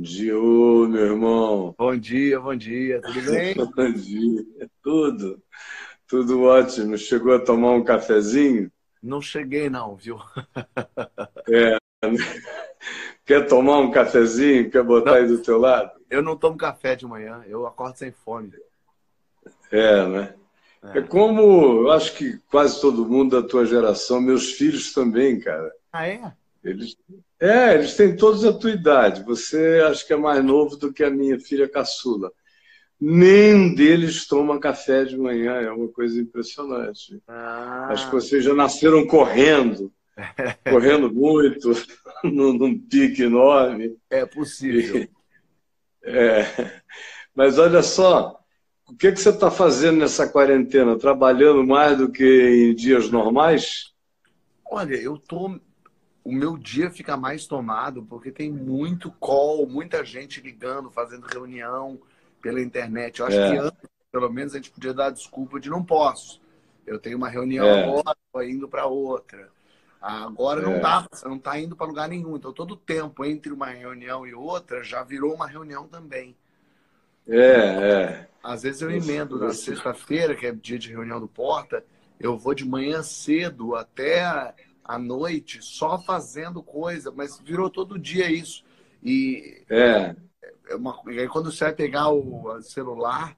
dia, ô meu irmão. Bom dia, bom dia, tudo bem? bom dia, tudo, tudo ótimo. Chegou a tomar um cafezinho? Não cheguei não, viu? É. Quer tomar um cafezinho? Quer botar não, aí do teu lado? Eu não tomo café de manhã, eu acordo sem fome. É, né? É. é como, eu acho que quase todo mundo da tua geração, meus filhos também, cara. Ah, é? Eles, é, eles têm todos a tua idade. Você acho que é mais novo do que a minha filha caçula. Nenhum deles toma café de manhã, é uma coisa impressionante. Ah. Acho que vocês já nasceram correndo, correndo muito, num, num, pique enorme. É possível. É. Mas olha só, o que, que você está fazendo nessa quarentena? Trabalhando mais do que em dias normais? Olha, eu estou o meu dia fica mais tomado porque tem muito call, muita gente ligando, fazendo reunião pela internet. Eu acho é. que antes, pelo menos, a gente podia dar desculpa de não posso. Eu tenho uma reunião é. agora, estou indo para outra. Agora é. não dá, você não está indo para lugar nenhum. Então, todo tempo entre uma reunião e outra já virou uma reunião também. É, é. Às vezes eu emendo na sexta-feira, que é dia de reunião do Porta, eu vou de manhã cedo até à noite só fazendo coisa, mas virou todo dia isso. E, é. é uma, e aí quando você vai pegar o celular,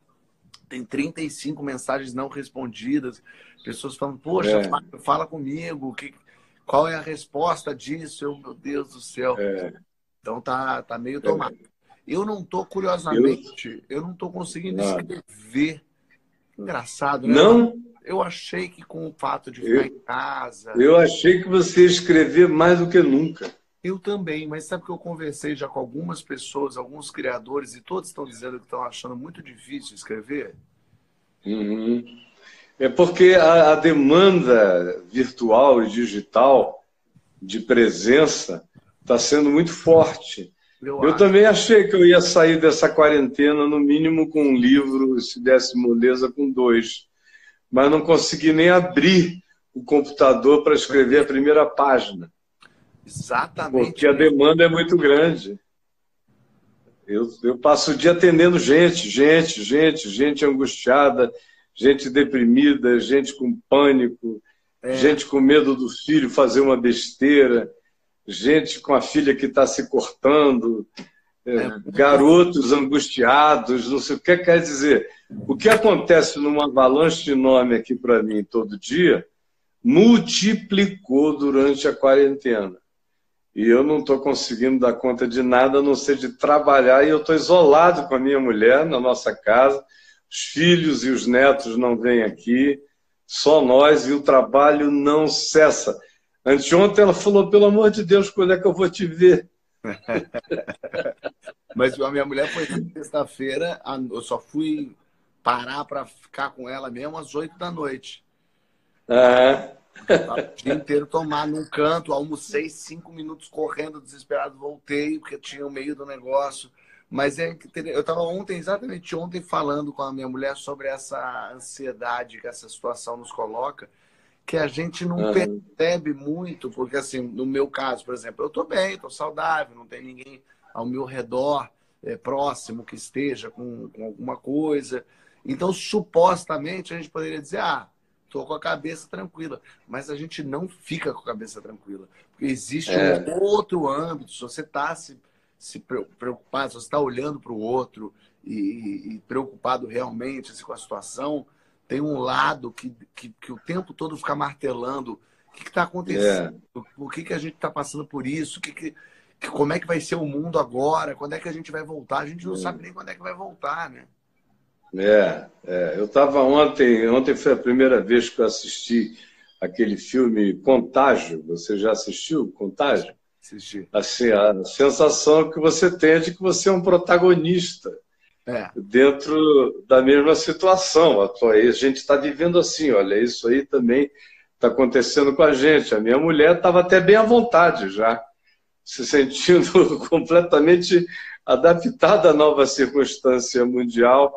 tem 35 mensagens não respondidas, pessoas falando, poxa, é. fala, fala, comigo, que, qual é a resposta disso? Eu, meu Deus do céu. É. Então tá, tá meio tomado. Eu não tô, curiosamente, eu, eu não tô conseguindo escrever. Engraçado, né? Não? Eu achei que com o fato de ficar eu, em casa. Eu achei que você ia escrever mais do que nunca. Eu também, mas sabe que eu conversei já com algumas pessoas, alguns criadores, e todos estão dizendo que estão achando muito difícil escrever? Uhum. É porque a, a, demanda virtual e digital de presença está sendo muito forte. Eu, eu também achei que eu ia sair dessa quarentena, no mínimo, com um livro, se desse moleza, com dois mas não consegui nem abrir o computador para escrever a primeira página. Exatamente. Porque a demanda é muito grande. Eu, eu passo o dia atendendo gente, gente, gente, gente angustiada, gente deprimida, gente com pânico, é. gente com medo do filho fazer uma besteira, gente com a filha que está se cortando, garotos angustiados, não sei o que quer dizer. O que acontece numa avalanche de nome aqui para mim todo dia multiplicou durante a quarentena. E eu não estou conseguindo dar conta de nada a não ser de trabalhar. E eu estou isolado com a minha mulher na nossa casa. Os filhos e os netos não vêm aqui, só nós, e o trabalho não cessa. Anteontem ela falou: pelo amor de Deus, quando é que eu vou te ver? Mas a minha mulher foi sexta-feira, eu só fui parar para ficar com ela mesmo às oito da noite. É. O dia inteiro tomar num canto, almocei cinco minutos correndo, desesperado, voltei, porque tinha o meio do negócio. Mas é eu estava ontem, exatamente ontem, falando com a minha mulher sobre essa ansiedade que essa situação nos coloca, que a gente não uhum. percebe muito, porque assim, no meu caso, por exemplo, eu estou bem, estou saudável, não tem ninguém ao meu redor é, próximo que esteja com, com alguma coisa. Então, supostamente, a gente poderia dizer, ah, estou com a cabeça tranquila. Mas a gente não fica com a cabeça tranquila. Porque existe é. um outro âmbito. Se você está se, se preocupado, se você está olhando para o outro e, e, preocupado realmente assim, com a situação, tem um lado que, que, que o tempo todo fica martelando. O que está acontecendo? É. Por que, que a gente está passando por isso? Que, que, como é que vai ser o mundo agora? Quando é que a gente vai voltar? A gente não é. sabe nem quando é que vai voltar, né? É, é. eu estava ontem, ontem foi a primeira vez que eu assisti aquele filme Contágio. Você já assistiu Contágio? Assisti. Assim, a sensação que você tem é de que você é um protagonista é. dentro da mesma situação. A gente está vivendo assim, olha, isso aí também está acontecendo com a gente. A minha mulher estava até bem à vontade já, se sentindo completamente adaptada à nova circunstância mundial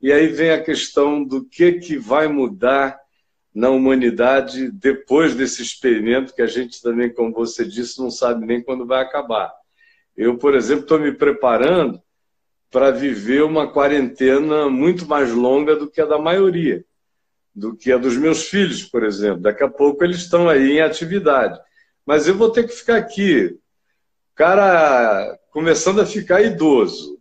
e aí vem a questão do que, que vai mudar na humanidade depois desse experimento que a gente também, como você disse, não sabe nem quando vai acabar. Eu, por exemplo, estou me preparando para viver uma quarentena muito mais longa do que a da maioria, do que a dos meus filhos, por exemplo. Daqui a pouco eles estão aí em atividade. Mas eu vou ter que ficar aqui. Cara começando a ficar idoso,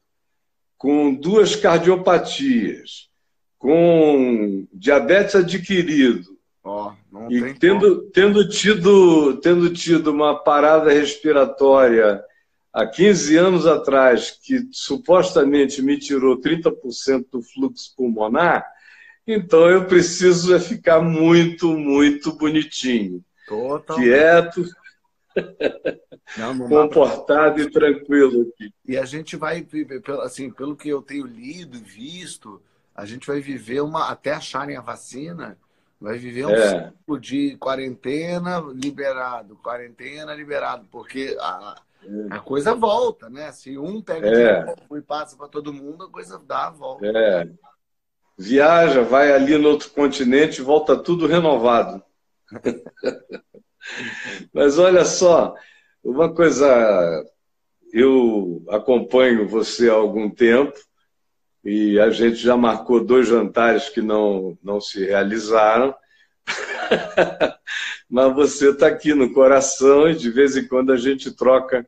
com duas cardiopatias, com diabetes adquirido, oh, e tendo, tendo, tido, tendo tido uma parada respiratória há 15 anos atrás, que supostamente me tirou 30% do fluxo pulmonar, então eu preciso é ficar muito, muito bonitinho. Totalmente. Quieto, não, não comportado e tranquilo aqui. E a gente vai assim, pelo que eu tenho lido e visto, a gente vai viver uma, até acharem a vacina, vai viver um é. ciclo de quarentena liberado, quarentena liberado, porque a. A coisa volta, né? Se um pega é. de e passa para todo mundo, a coisa dá a volta. É. Viaja, vai ali no outro continente, volta tudo renovado. Mas olha só, uma coisa, eu acompanho você há algum tempo e a gente já marcou dois jantares que não, não se realizaram. Mas você está aqui no coração e de vez em quando a gente troca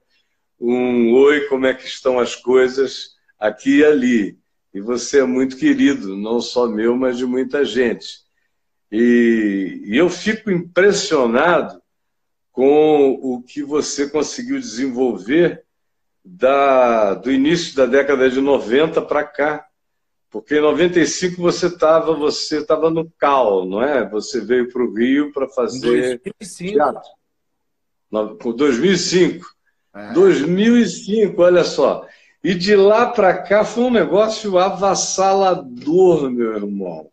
um oi, como é que estão as coisas aqui e ali. E você é muito querido, não só meu, mas de muita gente. E, e eu fico impressionado com o que você conseguiu desenvolver da, do início da década de 90 para cá. Porque em 95 você estava você tava no CAL, não é? Você veio para o Rio para fazer 2005. teatro. 2005. É. 2005, olha só. E de lá para cá foi um negócio avassalador, meu irmão.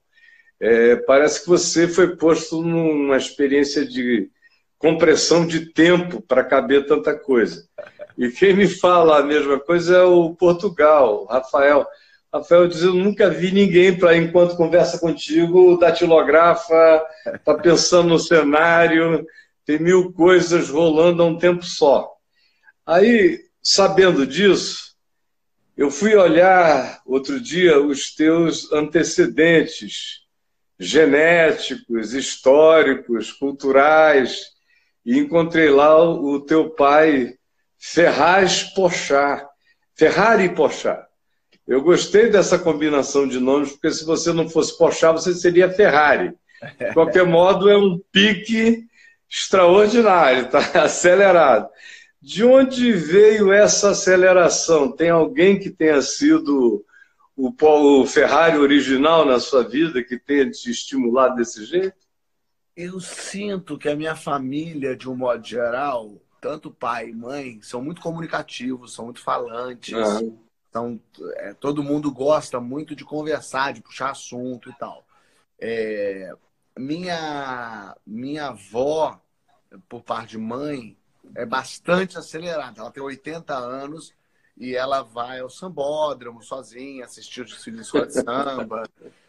É, parece que você foi posto numa experiência de compressão de tempo para caber tanta coisa. E quem me fala a mesma coisa é o Portugal, Rafael. Rafael diz: Eu nunca vi ninguém para, enquanto conversa contigo, datilografa, está pensando no cenário, tem mil coisas rolando a um tempo só. Aí, sabendo disso, eu fui olhar outro dia os teus antecedentes genéticos, históricos, culturais, e encontrei lá o teu pai, Ferraz Pochá, Ferrari Pochá. Eu gostei dessa combinação de nomes, porque se você não fosse Pochá, você seria Ferrari. De qualquer modo, é um pique extraordinário, tá acelerado. De onde veio essa aceleração? Tem alguém que tenha sido o, Ferrari original na sua vida que tenha te estimulado desse jeito? Eu sinto que a minha família, de um modo geral, tanto pai e mãe, são muito comunicativos, são muito falantes. Uhum. São, é, todo mundo gosta muito de conversar, de puxar assunto e tal. É, minha, minha avó, por parte de mãe, é bastante acelerada. Ela tem 80 anos e ela vai ao sambódromo sozinha, assistir os desfiles de escola de samba.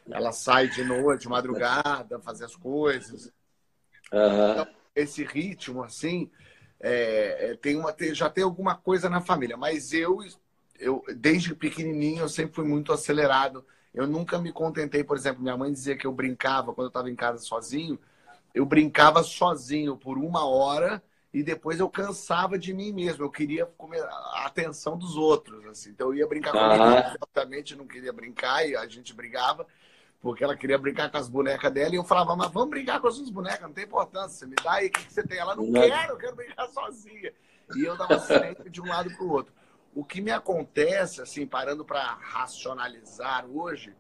ela sai de noite, de madrugada, fazer as coisas. Uhum. Então, esse ritmo, assim, é, é, tem uma, já tem alguma coisa na família. Mas eu, eu, desde pequenininho, eu sempre fui muito acelerado. Eu nunca me contentei, por exemplo, minha mãe dizia que eu brincava quando eu estava em casa sozinho. Eu brincava sozinho por uma hora e depois eu cansava de mim mesmo. Eu queria comer a atenção dos outros. Assim. Então eu ia brincar com ela, exatamente não queria brincar e a gente brigava porque ela queria brincar com as bonecas dela e eu falava, mas vamos brincar com as suas bonecas, não tem importância, você me dá aí o que, que você tem. Ela não, não quero, eu quero brincar sozinha. E eu dava sempre de um lado para o outro. O que me acontece, assim, parando para racionalizar hoje,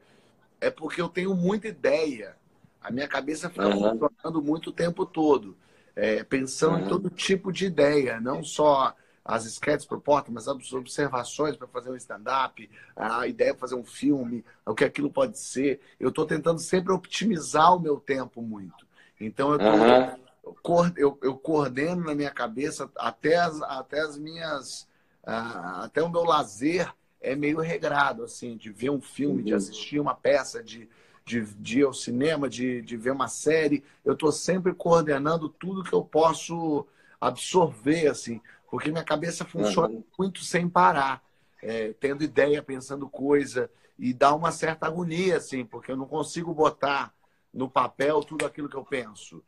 é porque eu tenho muita ideia. A minha cabeça fica uhum. funcionando muito o tempo todo é, pensando uhum. em todo tipo de ideia, não só as sketches propostas, mas as observações para fazer um stand-up, a ideia de fazer um filme, o que aquilo pode ser. Eu estou tentando sempre optimizar o meu tempo muito. Então eu, tô, uhum. eu, eu, coordeno na minha cabeça até as, até as minhas. Uh, até o meu lazer é meio regrado, assim, de ver um filme, uhum. de assistir uma peça, de de, de ir ao cinema, de, de ver uma série. Eu estou sempre coordenando tudo que eu posso absorver, assim. porque minha cabeça funciona uhum. muito sem parar, é, tendo ideia, pensando coisa, e dá uma certa agonia, assim, porque eu não consigo botar no papel tudo aquilo que eu penso.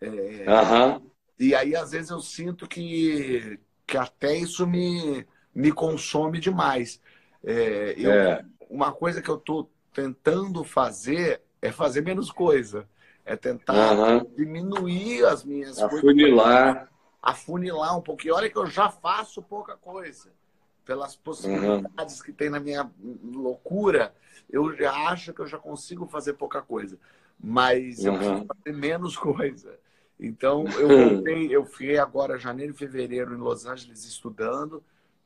É, uhum. E aí, às vezes, eu sinto que, que até isso me, me consome demais. É, eu, é. Uma coisa que eu estou tentando fazer é fazer menos coisa. É tentar uhum. diminuir as minhas Afunilar. coisas. Afunilar um pouquinho. Olha que eu já faço pouca coisa. Pelas possibilidades uhum. que tem na minha loucura, eu já acho que eu já consigo fazer pouca coisa. Mas eu preciso fazer menos coisa. Então, eu voltei, eu fiquei agora, janeiro e fevereiro, em Los Angeles, estudando.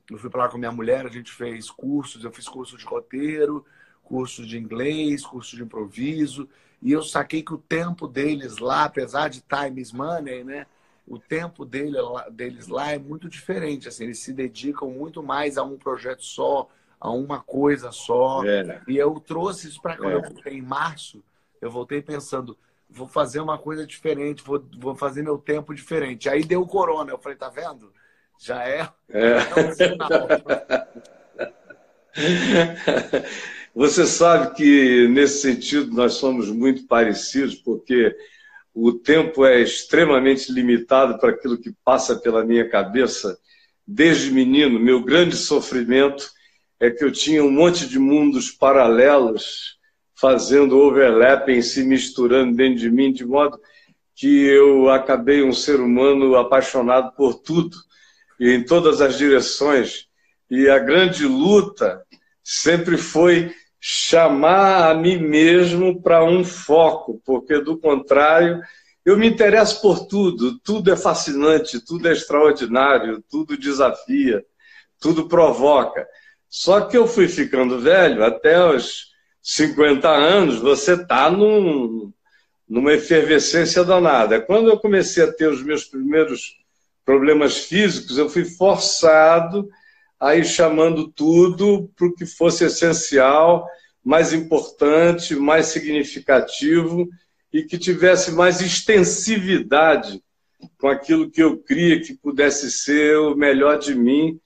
Eu fui para lá com minha mulher, a gente fez cursos, eu fiz curso de roteiro, curso de inglês, curso de improviso. E eu saquei que o tempo deles lá, apesar de time is money, né? O tempo dele, deles lá é muito diferente. Assim, eles se dedicam muito mais a um projeto só, a uma coisa só. É, né? E eu trouxe isso para quando é. eu voltei em março. Eu voltei pensando, vou fazer uma coisa diferente, vou, vou fazer meu tempo diferente. Aí deu o corona. Eu falei, tá vendo? Já é, é. é um sinal. Você sabe que, nesse sentido, nós somos muito parecidos, porque o tempo é extremamente limitado para aquilo que passa pela minha cabeça. Desde menino, meu grande sofrimento é que eu tinha um monte de mundos paralelos fazendo overlapping, se misturando dentro de mim, de modo que eu acabei um ser humano apaixonado por tudo e em todas as direções. E a grande luta sempre foi chamar a mim mesmo para um foco, porque do contrário, eu me interesso por tudo, tudo é fascinante, tudo é extraordinário, tudo desafia, tudo provoca. Só que eu fui ficando velho, até os 50 anos, você está num, numa efervescência danada. Quando eu comecei a ter os meus primeiros problemas físicos, eu fui forçado aí chamando tudo para o que fosse essencial, mais importante, mais significativo e que tivesse mais extensividade com aquilo que eu cria que pudesse ser o melhor de mim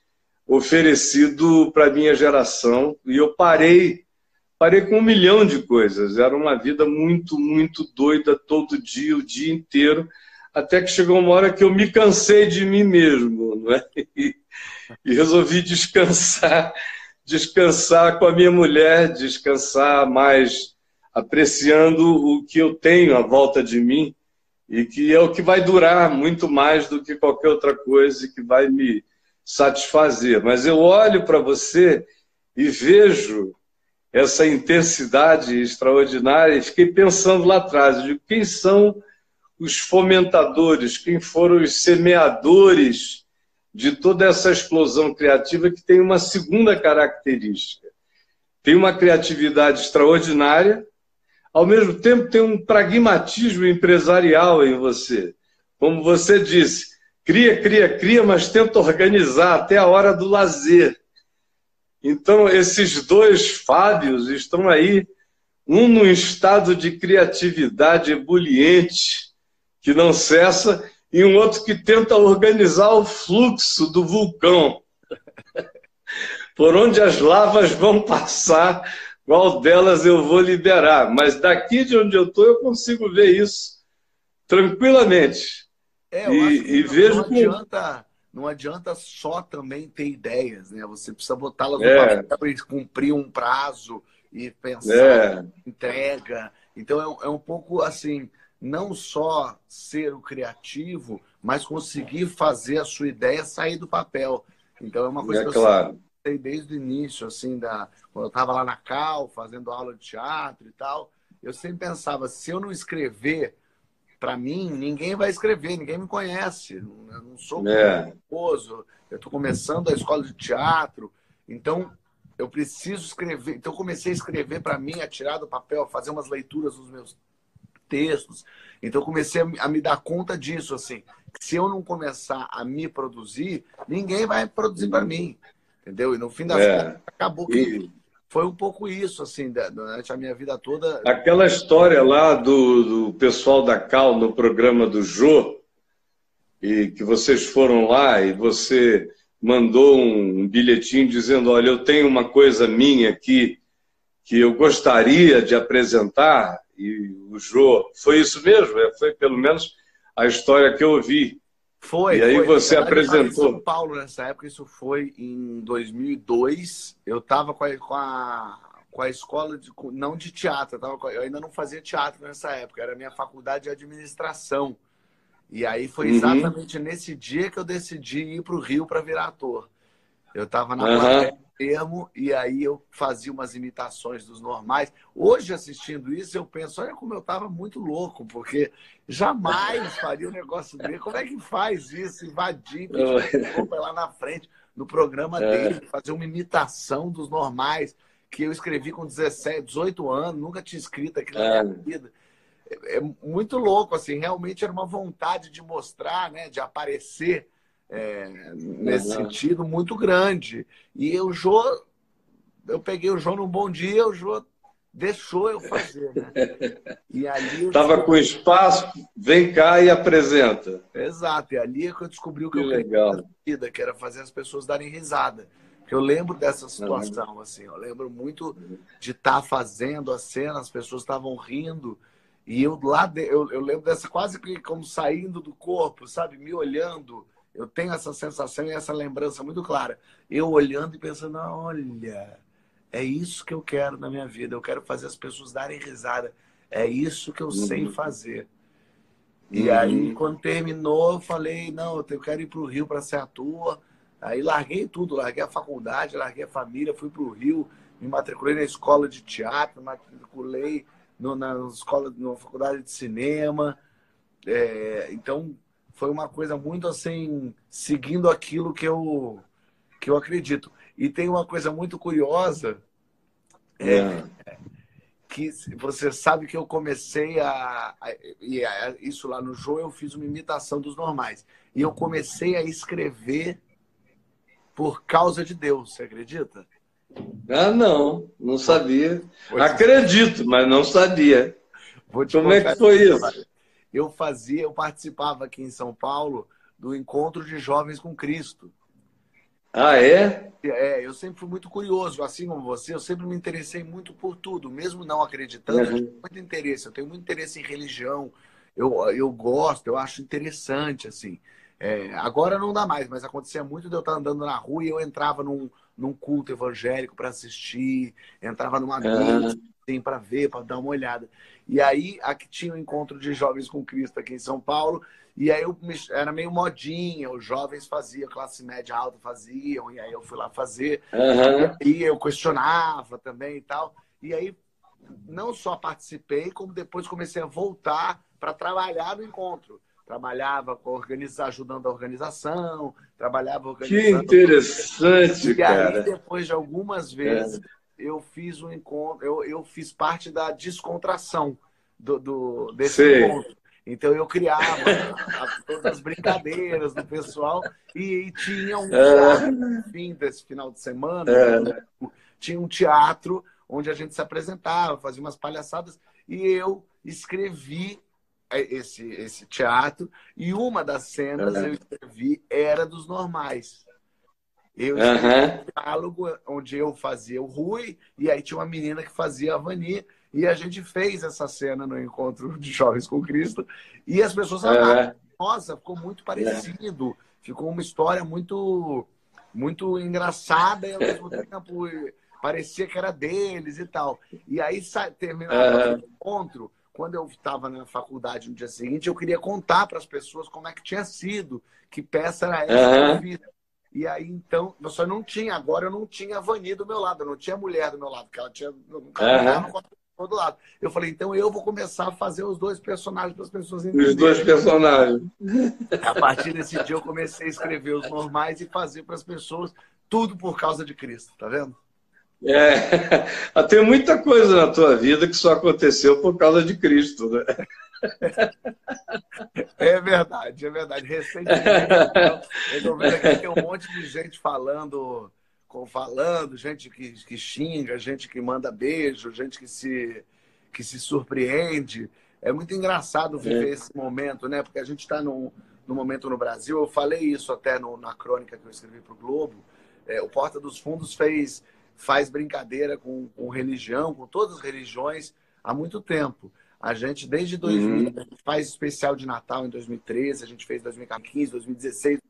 oferecido para minha geração. E eu parei, parei com um milhão de coisas. Era uma vida muito, muito doida todo dia, o dia inteiro, até que chegou uma hora que eu me cansei de mim mesmo, não é? e resolvi descansar, descansar com a minha mulher, descansar mais apreciando o que eu tenho à volta de mim e que é o que vai durar muito mais do que qualquer outra coisa e que vai me satisfazer. Mas eu olho para você e vejo essa intensidade extraordinária e fiquei pensando lá atrás, de quem são os fomentadores, quem foram os semeadores de toda essa explosão criativa que tem uma segunda característica. Tem uma criatividade extraordinária, ao mesmo tempo tem um pragmatismo empresarial em você. Como você disse, cria, cria, cria, mas tenta organizar até a hora do lazer. Então, esses dois Fábios estão aí, um num estado de criatividade ebuliente, que não cessa, e um outro que tenta organizar o fluxo do vulcão. Por onde as lavas vão passar, qual delas eu vou liberar. Mas daqui de onde eu estou, eu consigo ver isso tranquilamente. É, eu e, e não, vejo não adianta, não adianta só também ter ideias, né? Você precisa botá-las no é. papel e cumprir um prazo e pensar é. entrega. Então é, é um pouco assim não só ser o criativo, mas conseguir fazer a sua ideia sair do papel. Então é uma coisa é que eu sei desde o início, assim, da, quando eu estava lá na Cal, fazendo aula de teatro e tal, eu sempre pensava, se eu não escrever para mim, ninguém vai escrever, ninguém me conhece. Eu não sou é. famoso, eu estou começando a escola de teatro, então eu preciso escrever. Então eu comecei a escrever para mim, a tirar do papel, fazer umas leituras dos meus textos. Então eu comecei a, me dar conta disso, assim. se eu não começar a me produzir, ninguém vai produzir para mim. Entendeu? E no fim das é. contas, acabou que e... foi um pouco isso, assim, durante a minha vida toda. Aquela história lá do, do pessoal da Cal no programa do Jô, e que vocês foram lá e você mandou um bilhetinho dizendo: Olha, eu tenho uma coisa minha aqui que eu gostaria de apresentar, e o Jô, foi isso mesmo? É, foi pelo menos a história que eu ouvi. Foi. E aí foi. você apresentou. Em São Paulo nessa época, isso foi em 2002. Eu estava com a, com a, com a escola, de, não de teatro, eu, tava, eu ainda não fazia teatro nessa época, era minha faculdade de administração. E aí foi uhum. exatamente uhum. nesse dia que eu decidi ir para o Rio para virar ator. Eu estava na uhum. Termo e aí eu fazia umas imitações dos normais. Hoje, assistindo isso, eu penso, olha como eu estava muito louco, porque jamais faria um negócio dele. Como é que faz isso? Invadir, pedir lá na frente, no programa é. dele, fazer uma imitação dos normais, que eu escrevi com 17, 18 anos, nunca tinha escrito aquilo na minha é. vida é muito louco, assim, realmente era uma vontade de mostrar, né, de aparecer é, nesse uhum. sentido muito grande. E o Jô, eu peguei o Jô num bom dia, o Jô deixou eu fazer, né? E ali Tava com espaço, vem cá e apresenta. Exato, e ali é que eu descobri o que, que eu legal. vida, que era fazer as pessoas darem risada. Eu lembro dessa situação, uhum. assim, eu lembro muito de estar tá fazendo a cena, as pessoas estavam rindo, e eu lá, de, eu, eu lembro dessa quase que como saindo do corpo, sabe? Me olhando. Eu tenho essa sensação e essa lembrança muito clara. Eu olhando e pensando, olha, é isso que eu quero na minha vida. Eu quero fazer as pessoas darem risada. É isso que eu uhum. sei fazer. E uhum. aí, quando terminou, eu falei, não, eu quero ir para o Rio para ser ator. Aí larguei tudo, larguei a faculdade, larguei a família, fui para o Rio, me matriculei na escola de teatro, me matriculei no, na escola, na faculdade de cinema. É, então, foi uma coisa muito assim, seguindo aquilo que eu, que eu acredito. E tem uma coisa muito curiosa, é, é. que você sabe que eu comecei a, a, a, isso lá no Jô, eu fiz uma imitação dos normais. E eu comecei a escrever por causa de Deus, você acredita? Ah, não, não sabia. Acredito, mas não sabia. Como é que foi isso? Eu fazia, eu participava aqui em São Paulo do encontro de jovens com Cristo. Ah, é? É, eu sempre fui muito curioso, assim como você, eu sempre me interessei muito por tudo, mesmo não acreditando, uhum. eu tenho muito interesse, eu tenho muito interesse em religião, eu, eu gosto, eu acho interessante, assim. É, agora não dá mais, mas acontecia muito de eu estar andando na rua e eu entrava num, num culto evangélico para assistir, entrava numa missa assim, para ver, para dar uma olhada. E aí aqui tinha o um encontro de jovens com Cristo aqui em São Paulo, e aí eu era meio modinha, os jovens faziam, classe média alta faziam, e aí eu fui lá fazer, uhum. e eu questionava também e tal. E aí não só participei, como depois comecei a voltar para trabalhar no encontro trabalhava com organizar, ajudando a organização, trabalhava organizando. Que interessante, e cara. E aí, depois de algumas vezes, é. Eu fiz um encontro, eu, eu fiz parte da descontração do, do desse Sei. encontro. Então eu criava todas as brincadeiras do pessoal e, e tinha um teatro no fim desse final de semana, é. tinha um teatro onde a gente se apresentava, fazia umas palhaçadas e eu escrevi é, esse, esse teatro e uma das cenas eu escrevi era dos normais. Eu escrevi uhum. um diálogo onde eu fazia o Rui e aí tinha uma menina que fazia a Vani e a gente fez essa cena no encontro de Jovens com Cristo e as pessoas falaram, uhum. nossa, ficou muito parecido, ficou uma história muito muito engraçada e ao mesmo tempo parecia que era deles e tal. E aí terminava o encontro quando eu estava na faculdade no dia seguinte, eu queria contar para as pessoas como é que tinha sido, que peça era essa uhum. E aí, então, eu só não tinha, agora eu não tinha a Vani do meu lado, eu não tinha a mulher do meu lado, porque ela tinha nunca uhum. do lado. Eu falei, então eu vou começar a fazer os dois personagens para as pessoas entenderem. Os dois personagens. A partir desse dia eu comecei a escrever os normais e fazer para as pessoas tudo por causa de Cristo, tá vendo? É, tem muita coisa na tua vida que só aconteceu por causa de Cristo, né? É verdade, é verdade. Recentemente, eu estou vendo aqui tem um monte de gente falando, falando, gente que, que xinga, gente que manda beijo, gente que se, que se surpreende. É muito engraçado viver é. esse momento, né? Porque a gente está num, no momento no Brasil. Eu falei isso até no, na crônica que eu escrevi para o Globo. É, o Porta dos Fundos fez, faz brincadeira com, com, religião, com todas as religiões, há muito tempo. A gente, desde 2000, uhum. a faz especial de Natal em 2013, a gente fez 2015, 2016,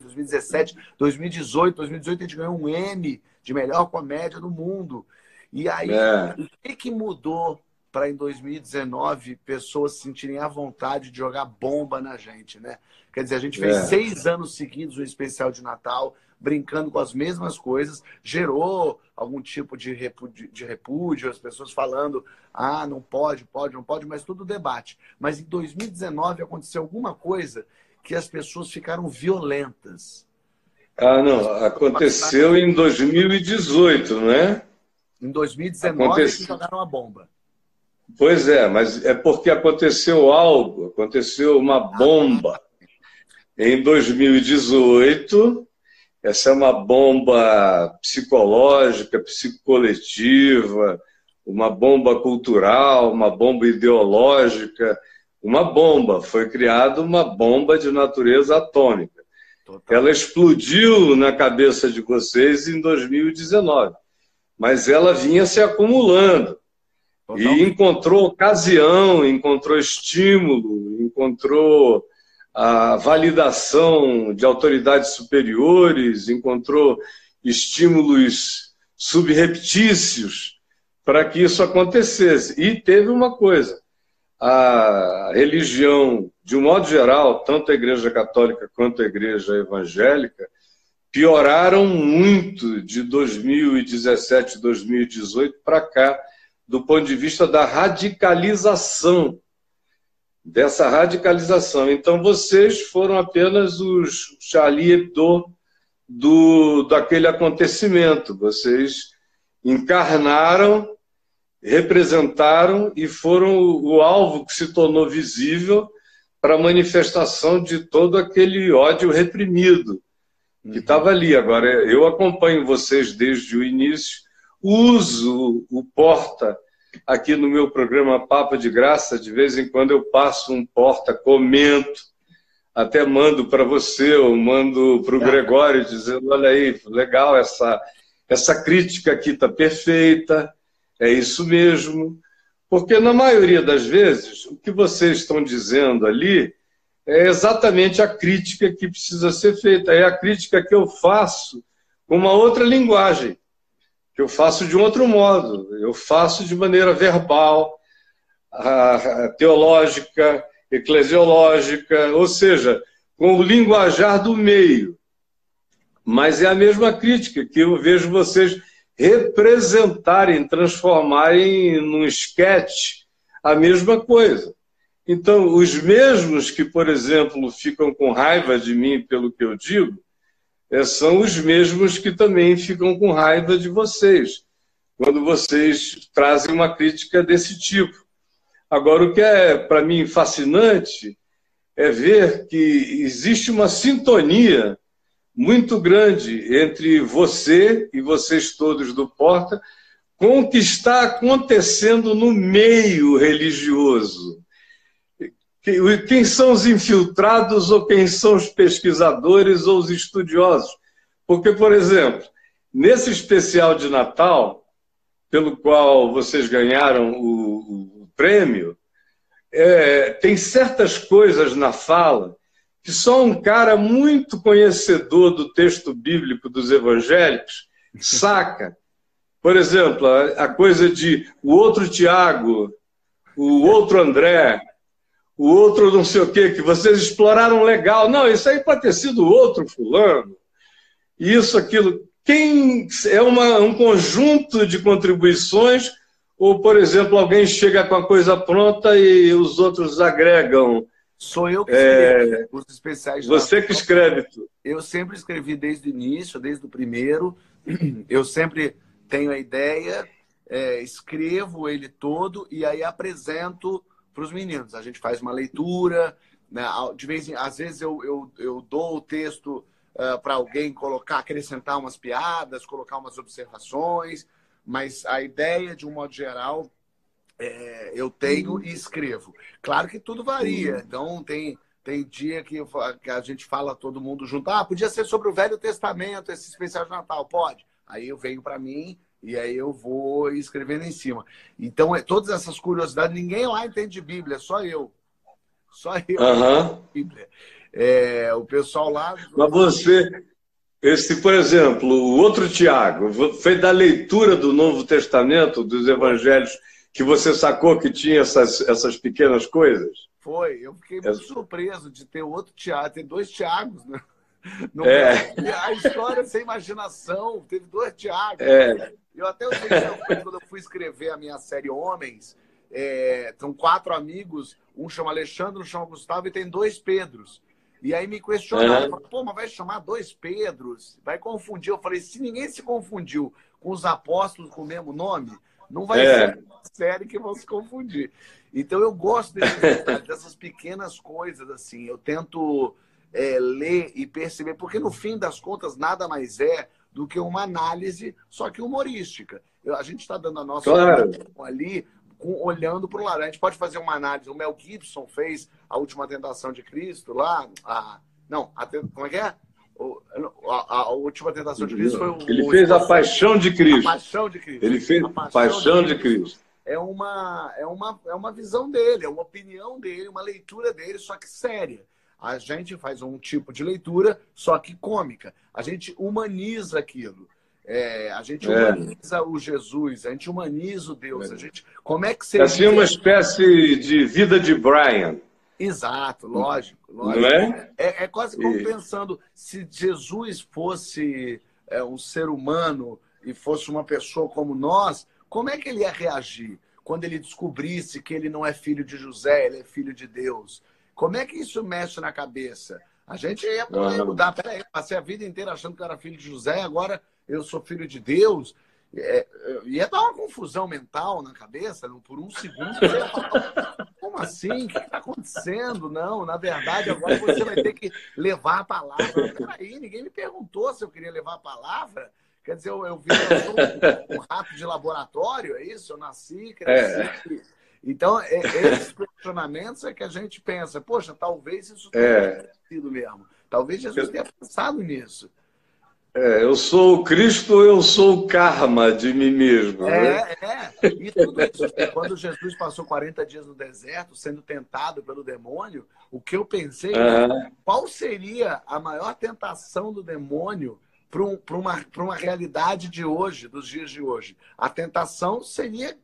2017, 2018. 2018 a gente ganhou um M de melhor comédia do mundo. E aí, é. o que, que mudou para em 2019 pessoas se sentirem à vontade de jogar bomba na gente, né? Quer dizer, a gente fez é. seis anos seguidos o especial de Natal, brincando com as mesmas coisas, gerou algum tipo de repúdio, de repúdio, as pessoas falando, ah, não pode, pode, não pode, mas tudo debate. Mas em 2019 aconteceu alguma coisa que as pessoas ficaram violentas. Ah, não, aconteceu em 2018, né? Em 2019 Aconteceu... jogaram a bomba. Pois é, mas é porque aconteceu algo, aconteceu uma bomba. Em 2018, essa é uma bomba psicológica, psicoletiva, uma bomba cultural, uma bomba ideológica, uma bomba. Foi criada uma bomba de natureza atômica. Total. Ela explodiu na cabeça de vocês em 2019, mas ela vinha se acumulando. E encontrou ocasião, encontrou estímulo, encontrou a validação de autoridades superiores, encontrou estímulos subreptícios para que isso acontecesse. E teve uma coisa: a religião, de um modo geral, tanto a Igreja Católica quanto a Igreja Evangélica, pioraram muito de 2017, 2018 para cá do ponto de vista da radicalização, dessa radicalização. Então, vocês foram apenas os Charlie Hebdo do, daquele acontecimento. Vocês encarnaram, representaram e foram o, o alvo que se tornou visível para a manifestação de todo aquele ódio reprimido que estava uhum. ali. Agora, eu acompanho vocês desde o início uso o porta aqui no meu programa Papo de Graça. De vez em quando eu passo um porta, comento, até mando para você, ou mando para o Gregório, dizendo: olha aí, legal, essa, essa crítica aqui está perfeita, é isso mesmo. Porque na maioria das vezes, o que vocês estão dizendo ali é exatamente a crítica que precisa ser feita, é a crítica que eu faço com uma outra linguagem que eu faço de um outro modo. Eu faço de maneira verbal, teológica, eclesiológica, ou seja, com o linguajar do meio. Mas é a mesma crítica que eu vejo vocês representarem, transformarem num esquete a mesma coisa. Então, os mesmos que, por exemplo, ficam com raiva de mim pelo que eu digo, são os mesmos que também ficam com raiva de vocês, quando vocês trazem uma crítica desse tipo. Agora, o que é para mim fascinante é ver que existe uma sintonia muito grande entre você e vocês todos do Porta com o que está acontecendo no meio religioso quem são os infiltrados ou quem são os pesquisadores ou os estudiosos. Porque, por exemplo, nesse especial de Natal, pelo qual vocês ganharam o, o prêmio, é, tem certas coisas na fala que só um cara muito conhecedor do texto bíblico dos evangélicos saca. Por exemplo, a, a coisa de o outro Tiago, o outro André, o outro não sei o quê, que vocês exploraram legal. Não, isso aí pode ter sido outro fulano. Isso, aquilo. Quem é uma, um conjunto de contribuições, ou, por exemplo, alguém chega com a coisa pronta e os outros agregam. Sou eu que escrevo é, os especiais. Você que escreve tudo. Eu sempre escrevi desde o início, desde o primeiro. Eu sempre tenho a ideia, é, escrevo ele todo e aí apresento para os meninos. A gente faz uma leitura, né? de vez em, às vezes eu, eu, eu dou o texto uh, para alguém colocar, acrescentar umas piadas, colocar umas observações, mas a ideia, de um modo geral, é, eu tenho e escrevo. Claro que tudo varia. Então, tem Tem dia que, que a gente fala todo mundo junto. Ah, podia ser sobre o Velho Testamento, esse especial de Natal. Pode. Aí eu venho para mim e aí eu vou escrevendo em cima. Então, é, todas essas curiosidades, ninguém lá entende Bíblia, só eu. Só eu. Uhum. Bíblia. É, o pessoal lá. Mas você, esse, por exemplo, o outro Tiago, foi da leitura do Novo Testamento, dos Evangelhos, que você sacou que tinha essas, essas pequenas coisas? Foi, eu fiquei muito é. surpreso de ter outro Tiago, ter dois Tiagos, né? No é. A história sem imaginação, teve dois Tiagos. É. Eu até usei quando eu fui escrever a minha série Homens, é, são quatro amigos, um chama Alexandre, um chama Gustavo e tem dois Pedros. E aí me questionaram, uhum. pô, mas vai chamar dois Pedros? Vai confundir. Eu falei, se ninguém se confundiu com os apóstolos com o mesmo nome, não vai é. ser série que vão se confundir. Então eu gosto dessas pequenas coisas, assim. Eu tento é, ler e perceber, porque no fim das contas nada mais é do que uma análise, só que humorística. Eu, a gente está dando a nossa claro. ali, com, olhando para o lado. A gente pode fazer uma análise. O Mel Gibson fez a última tentação de Cristo lá. A, não, a, como é que é? a, a, última tentação de Cristo foi o. Ele fez a paixão de Cristo. A paixão de Cristo. Ele fez a paixão, paixão de, Cristo. de Cristo. É uma, é, uma, é uma visão dele, é uma opinião dele, uma leitura dele, só que séria. A gente faz um tipo de leitura, só que cômica. A gente humaniza aquilo. É, a gente é. humaniza é. o Jesus, a gente humaniza o Deus. É. A gente, como é que seria... Assim, uma espécie de vida de Brian. Exato, lógico. lógico. Não é? é? É, quase como e... pensando se Jesus fosse é, um ser humano e fosse uma pessoa como nós, como é que ele ia reagir quando ele descobrisse que ele não é filho de José, ele é filho de Deus? Como é que isso mexe na cabeça? A gente ia poder mudar. Peraí, eu passei a vida inteira achando que eu era filho de José, agora eu sou filho de Deus. É, ia dar uma confusão mental na cabeça, por um segundo. Você ia falar, como assim? O que está acontecendo? Não, na verdade, agora você vai ter que levar a palavra. Peraí, ninguém me perguntou se eu queria levar a palavra. Quer dizer, eu, eu vi um, um, rato de laboratório, é isso? Eu nasci, cresci. É. Então, é, esses questionamentos é que a gente pensa, poxa, talvez isso tenha é. sido mesmo. Talvez Jesus tenha pensado nisso. É, eu sou o Cristo, eu sou o karma de mim mesmo. É, né? é. E tudo isso. Quando Jesus passou 40 dias no deserto, sendo tentado pelo demônio, o que eu pensei, uhum. qual seria a maior tentação do demônio para um, uma, uma realidade de hoje, dos dias de hoje? A tentação seria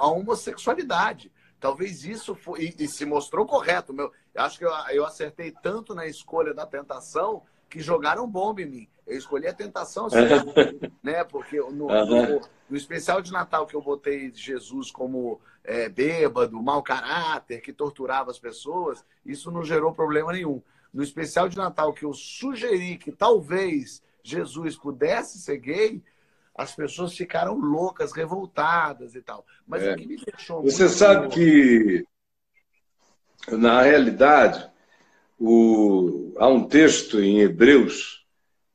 a homossexualidade. Talvez isso foi, e, e se mostrou correto. Meu, acho que eu, eu acertei tanto na escolha da tentação que jogaram bomba em mim. Eu escolhi a tentação certa, né? Porque no, no, no, especial de Natal que eu botei Jesus como é, bêbado, mau caráter, que torturava as pessoas, isso não gerou problema nenhum. No especial de Natal que eu sugeri que talvez Jesus pudesse ser gay, as pessoas ficaram loucas, revoltadas e tal. Mas é. o que me deixou. Você sabe que, na realidade, o... há um texto em Hebreus,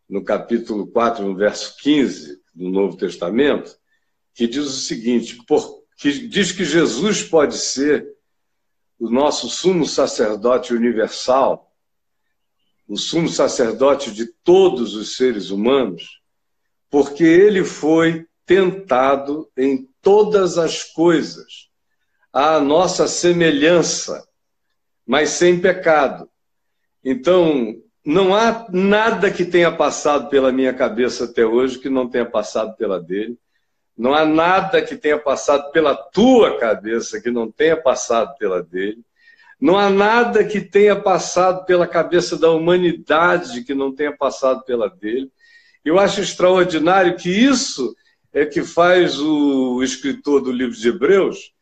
no capítulo 4, no verso 15 do Novo Testamento, que diz o seguinte: por... que diz que Jesus pode ser o nosso sumo sacerdote universal, o sumo sacerdote de todos os seres humanos porque ele foi tentado em todas as coisas, à nossa semelhança, mas sem pecado. Então, não há nada que tenha passado pela minha cabeça até hoje que não tenha passado pela dele. Não há nada que tenha passado pela tua cabeça que não tenha passado pela dele. Não há nada que tenha passado pela cabeça da humanidade que não tenha passado pela dele. Eu acho extraordinário que isso é que faz o escritor do livro de Hebreus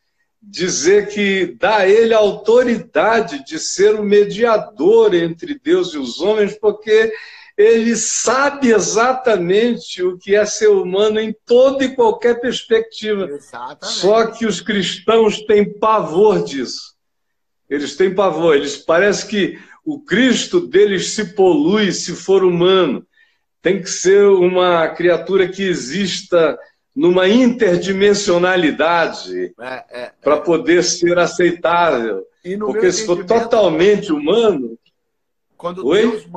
dizer que dá a ele a autoridade de ser o mediador entre Deus e os homens, porque ele sabe exatamente o que é ser humano em toda e qualquer perspectiva. Exatamente. Só que os cristãos têm pavor disso. Eles têm pavor. Eles parece que o Cristo deles se polui se for humano tem que ser uma criatura que exista numa interdimensionalidade é, é, para é. poder ser aceitável. Porque se for totalmente humano. Quando Oi? Deus,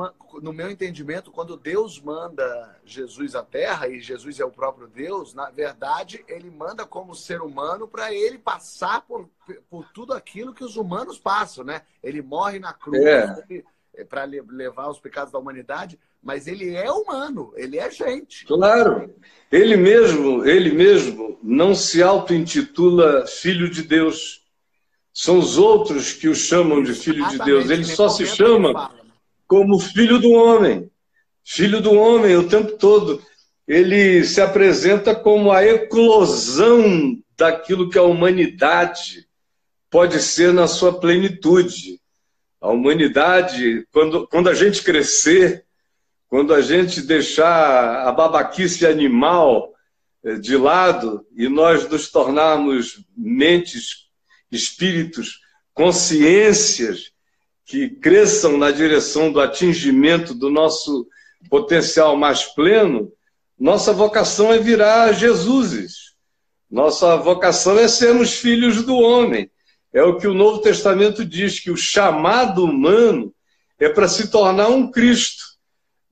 no meu entendimento, quando Deus manda Jesus à Terra, e Jesus é o próprio Deus, na verdade, ele manda como ser humano para ele passar por, por tudo aquilo que os humanos passam, né? Ele morre na cruz é para levar os pecados da humanidade, mas ele é humano, ele é gente. Claro. Ele mesmo, ele mesmo não se auto-intitula filho de Deus. São os outros que o chamam de filho de Deus. Ele só se chama como filho do homem. Filho do homem o tempo todo. Ele se apresenta como a eclosão daquilo que a humanidade pode ser na sua plenitude. A humanidade, quando, quando a gente crescer, quando a gente deixar a babaquice animal eh, de lado e nós nos tornarmos mentes, espíritos, consciências que cresçam na direção do atingimento do nosso potencial mais pleno, nossa vocação é virar Jesuses. Nossa vocação é sermos filhos do homem. É o que o Novo Testamento diz, que o chamado humano é para se tornar um Cristo.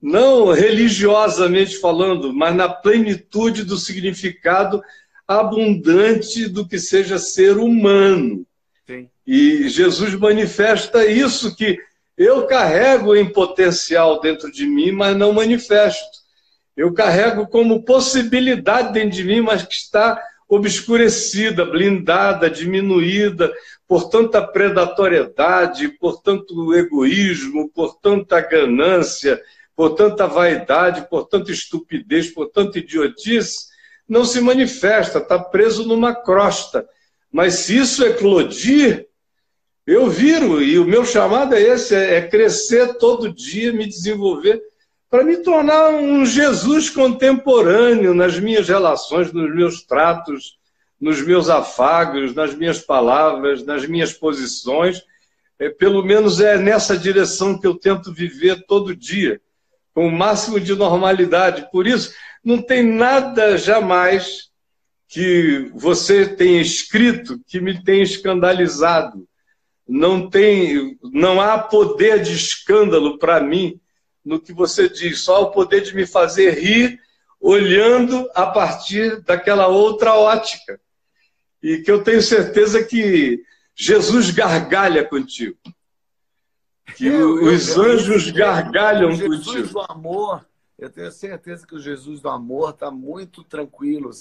Não religiosamente falando, mas na plenitude do significado abundante do que seja ser humano. E Jesus manifesta isso que eu carrego em potencial dentro de mim, mas não manifesto. Eu carrego como possibilidade dentro de mim, mas que está obscurecida, blindada, diminuída por tanta predatoriedade, por tanto egoísmo, por tanta ganância, por tanta vaidade, por tanta estupidez, por tanta idiotice, não se manifesta, está preso numa crosta. Mas se isso eclodir, eu viro, e o meu chamado é esse: é crescer todo dia, me desenvolver, para me tornar um Jesus contemporâneo nas minhas relações, nos meus tratos, nos meus afagos, nas minhas palavras, nas minhas posições. É, pelo menos é nessa direção que eu tento viver todo dia, com o máximo de normalidade. Por isso, não tem nada jamais que você tenha escrito que me tenha escandalizado não tem, não há poder de escândalo para mim no que você diz, só o poder de me fazer rir olhando a partir daquela outra ótica. E que eu tenho certeza que Jesus gargalha contigo. Que eu, os eu, anjos eu, gargalham Jesus contigo. Jesus do amor, eu tenho certeza que o Jesus do amor está muito tranquilo.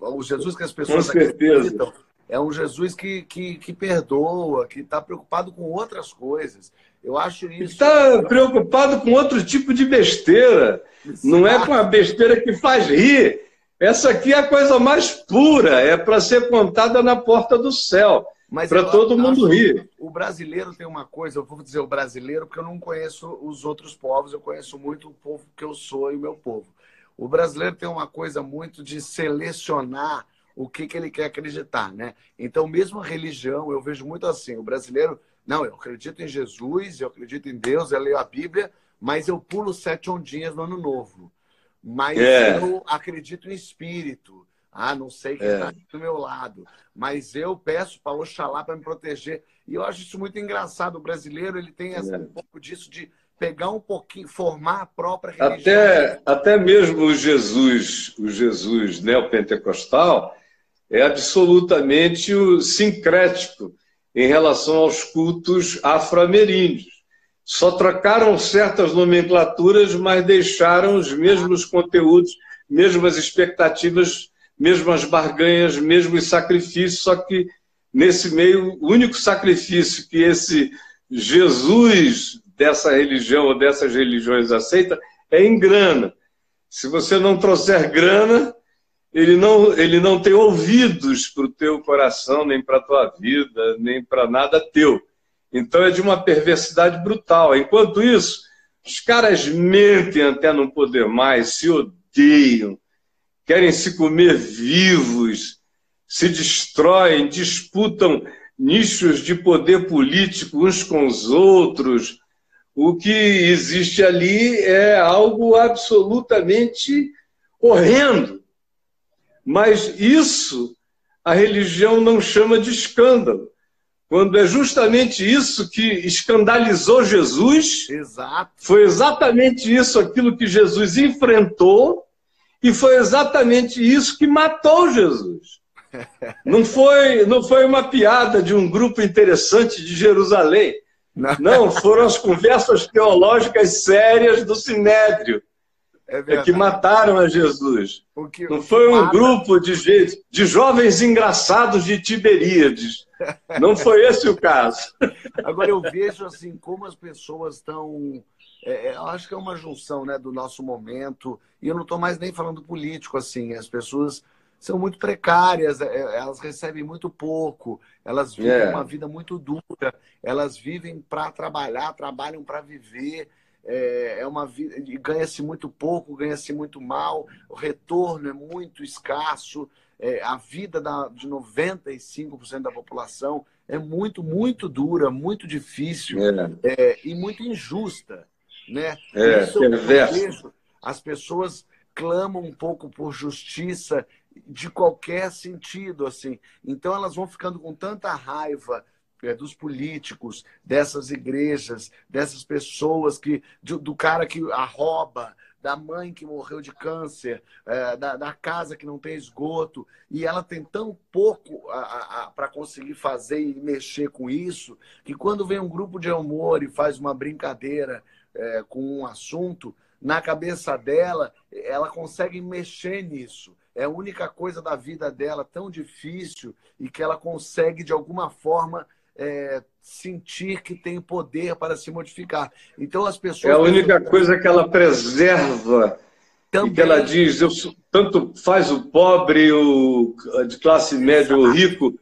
o Jesus que as pessoas acreditam é um Jesus que, que, que perdoa, que está preocupado com outras coisas. Eu acho isso. Está preocupado com outro tipo de besteira. Não é com a besteira que faz rir. Essa aqui é a coisa mais pura, é para ser contada na porta do céu. Para todo mundo rir. O brasileiro tem uma coisa, eu vou dizer o brasileiro, porque eu não conheço os outros povos, eu conheço muito o povo que eu sou e o meu povo. O brasileiro tem uma coisa muito de selecionar o que, que ele quer acreditar, né? Então, mesmo a religião, eu vejo muito assim, o brasileiro, não, eu acredito em Jesus, eu acredito em Deus, eu leio a Bíblia, mas eu pulo sete ondinhas no ano novo. Mas é. eu acredito em espírito. Ah, não sei quem está é. do meu lado. Mas eu peço para Oxalá para me proteger. E eu acho isso muito engraçado. O brasileiro ele tem essa, é. um pouco disso de pegar um pouquinho, formar a própria religião. Até, até mesmo o Jesus, o Jesus neopentecostal, é absolutamente sincrético em relação aos cultos afro-ameríndios. Só trocaram certas nomenclaturas, mas deixaram os mesmos conteúdos, mesmas expectativas, mesmas barganhas, mesmos sacrifícios, só que nesse meio, o único sacrifício que esse Jesus dessa religião ou dessas religiões aceita é em grana. Se você não trouxer grana, ele não, ele não tem ouvidos para o teu coração, nem para a tua vida, nem para nada teu. Então é de uma perversidade brutal. Enquanto isso, os caras mentem até não poder mais, se odeiam, querem se comer vivos, se destroem, disputam nichos de poder político uns com os outros. O que existe ali é algo absolutamente horrendo. Mas isso a religião não chama de escândalo, quando é justamente isso que escandalizou Jesus. Exato. Foi exatamente isso aquilo que Jesus enfrentou e foi exatamente isso que matou Jesus. Não foi, não foi uma piada de um grupo interessante de Jerusalém. Não, não foram as conversas teológicas sérias do Sinédrio é, é que mataram a Jesus. Que, não foi um mata... grupo de, de jovens engraçados de Tiberíades. Não foi esse o caso. Agora eu vejo assim como as pessoas estão. É, é, eu acho que é uma junção né, do nosso momento. E eu não estou mais nem falando político assim. As pessoas são muito precárias, é, elas recebem muito pouco, elas vivem yeah. uma vida muito dura, elas vivem para trabalhar, trabalham para viver é, é uma vida ganha-se muito pouco, ganha-se muito mal, o retorno é muito escasso, é, a vida da, de 95% da população é muito, muito dura, muito difícil é. É, e muito injusta. Né? É, Isso eu vejo, as pessoas clamam um pouco por justiça de qualquer sentido, assim. Então elas vão ficando com tanta raiva é, dos políticos, dessas igrejas, dessas pessoas que do, do cara que a rouba, da mãe que morreu de câncer, é, da, da, casa que não tem esgoto, e ela tem tão pouco para conseguir fazer e mexer com isso, que quando vem um grupo de amor e faz uma brincadeira é, com um assunto, na cabeça dela, ela consegue mexer nisso. É a única coisa da vida dela tão difícil e que ela consegue, de alguma forma, é, sentir que tem poder para se modificar. Então as pessoas. É a única coisa que ela preserva. Também. E que ela diz, eu, tanto faz o pobre, o de classe média, o rico,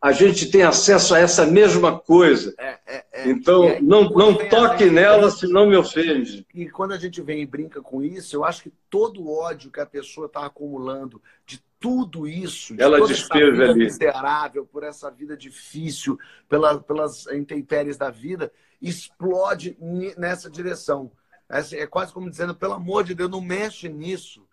a gente tem acesso a essa mesma coisa. É, é, é. Então, aí, não, não toque nela, senão me ofende. E quando a gente vem e brinca com isso, eu acho que todo o ódio que a pessoa está acumulando de tudo isso, de ela toda essa vida ali. miserável, por essa vida difícil, pela, pelas intempéries da vida, explode nessa direção. É quase como dizendo, pelo amor de Deus, não mexe nisso,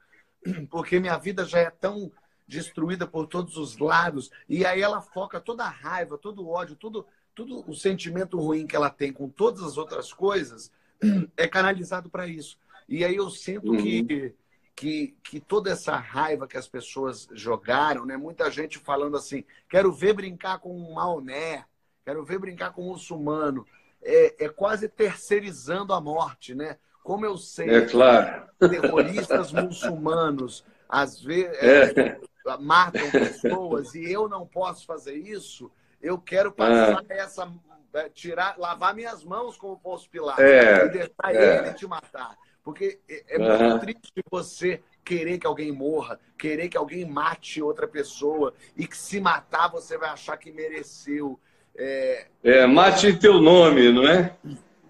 porque minha vida já é tão destruída por todos os lados. E aí ela foca toda a raiva, todo o ódio, tudo, tudo o sentimento ruim que ela tem com todas as outras coisas é canalizado para isso. E aí eu sinto uhum. que, que, que toda essa raiva que as pessoas jogaram, né? Muita gente falando assim, quero ver brincar com um maoné, quero ver brincar com um muçulmano. É, é quase terceirizando a morte, né? Como eu sei, é claro. terroristas muçulmanos, às vezes, é matam pessoas e eu não posso fazer isso, eu quero passar ah. essa. É, tirar, lavar minhas mãos como Pôncio Pilatos é, e deixar é. ele te matar. Porque é, é muito triste você querer que alguém morra, querer que alguém mate outra pessoa e que se matar você vai achar que mereceu. É, é mate em teu nome, não é?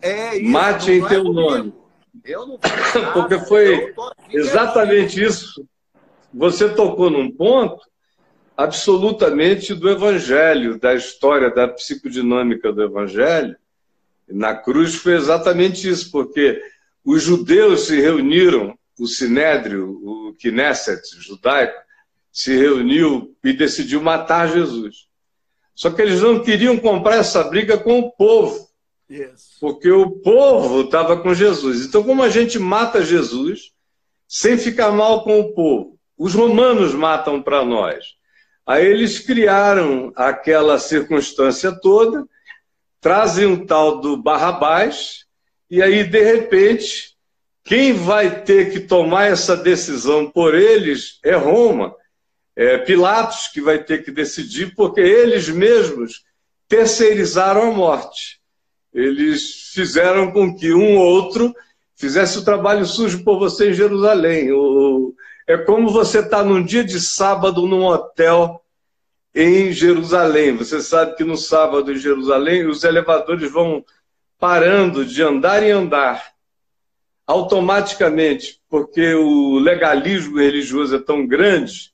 É isso. Mate em é teu nome. Eu não Porque foi exatamente isso você tocou num ponto absolutamente do Evangelho, da história da psicodinâmica do Evangelho. Na cruz foi exatamente isso, porque os judeus se reuniram, o Sinédrio, o Knesset judaico, se reuniu e decidiu matar Jesus. Só que eles não queriam comprar essa briga com o povo, porque o povo estava com Jesus. Então, como a gente mata Jesus sem ficar mal com o povo? Os romanos matam para nós. Aí eles criaram aquela circunstância toda, trazem um tal do Barrabás, e aí, de repente, quem vai ter que tomar essa decisão por eles é Roma. É Pilatos que vai ter que decidir, porque eles mesmos terceirizaram a morte. Eles fizeram com que um outro fizesse o trabalho sujo por você em Jerusalém. O, é como você estar tá num dia de sábado num hotel em Jerusalém. Você sabe que no sábado em Jerusalém os elevadores vão parando de andar e andar automaticamente, porque o legalismo religioso é tão grande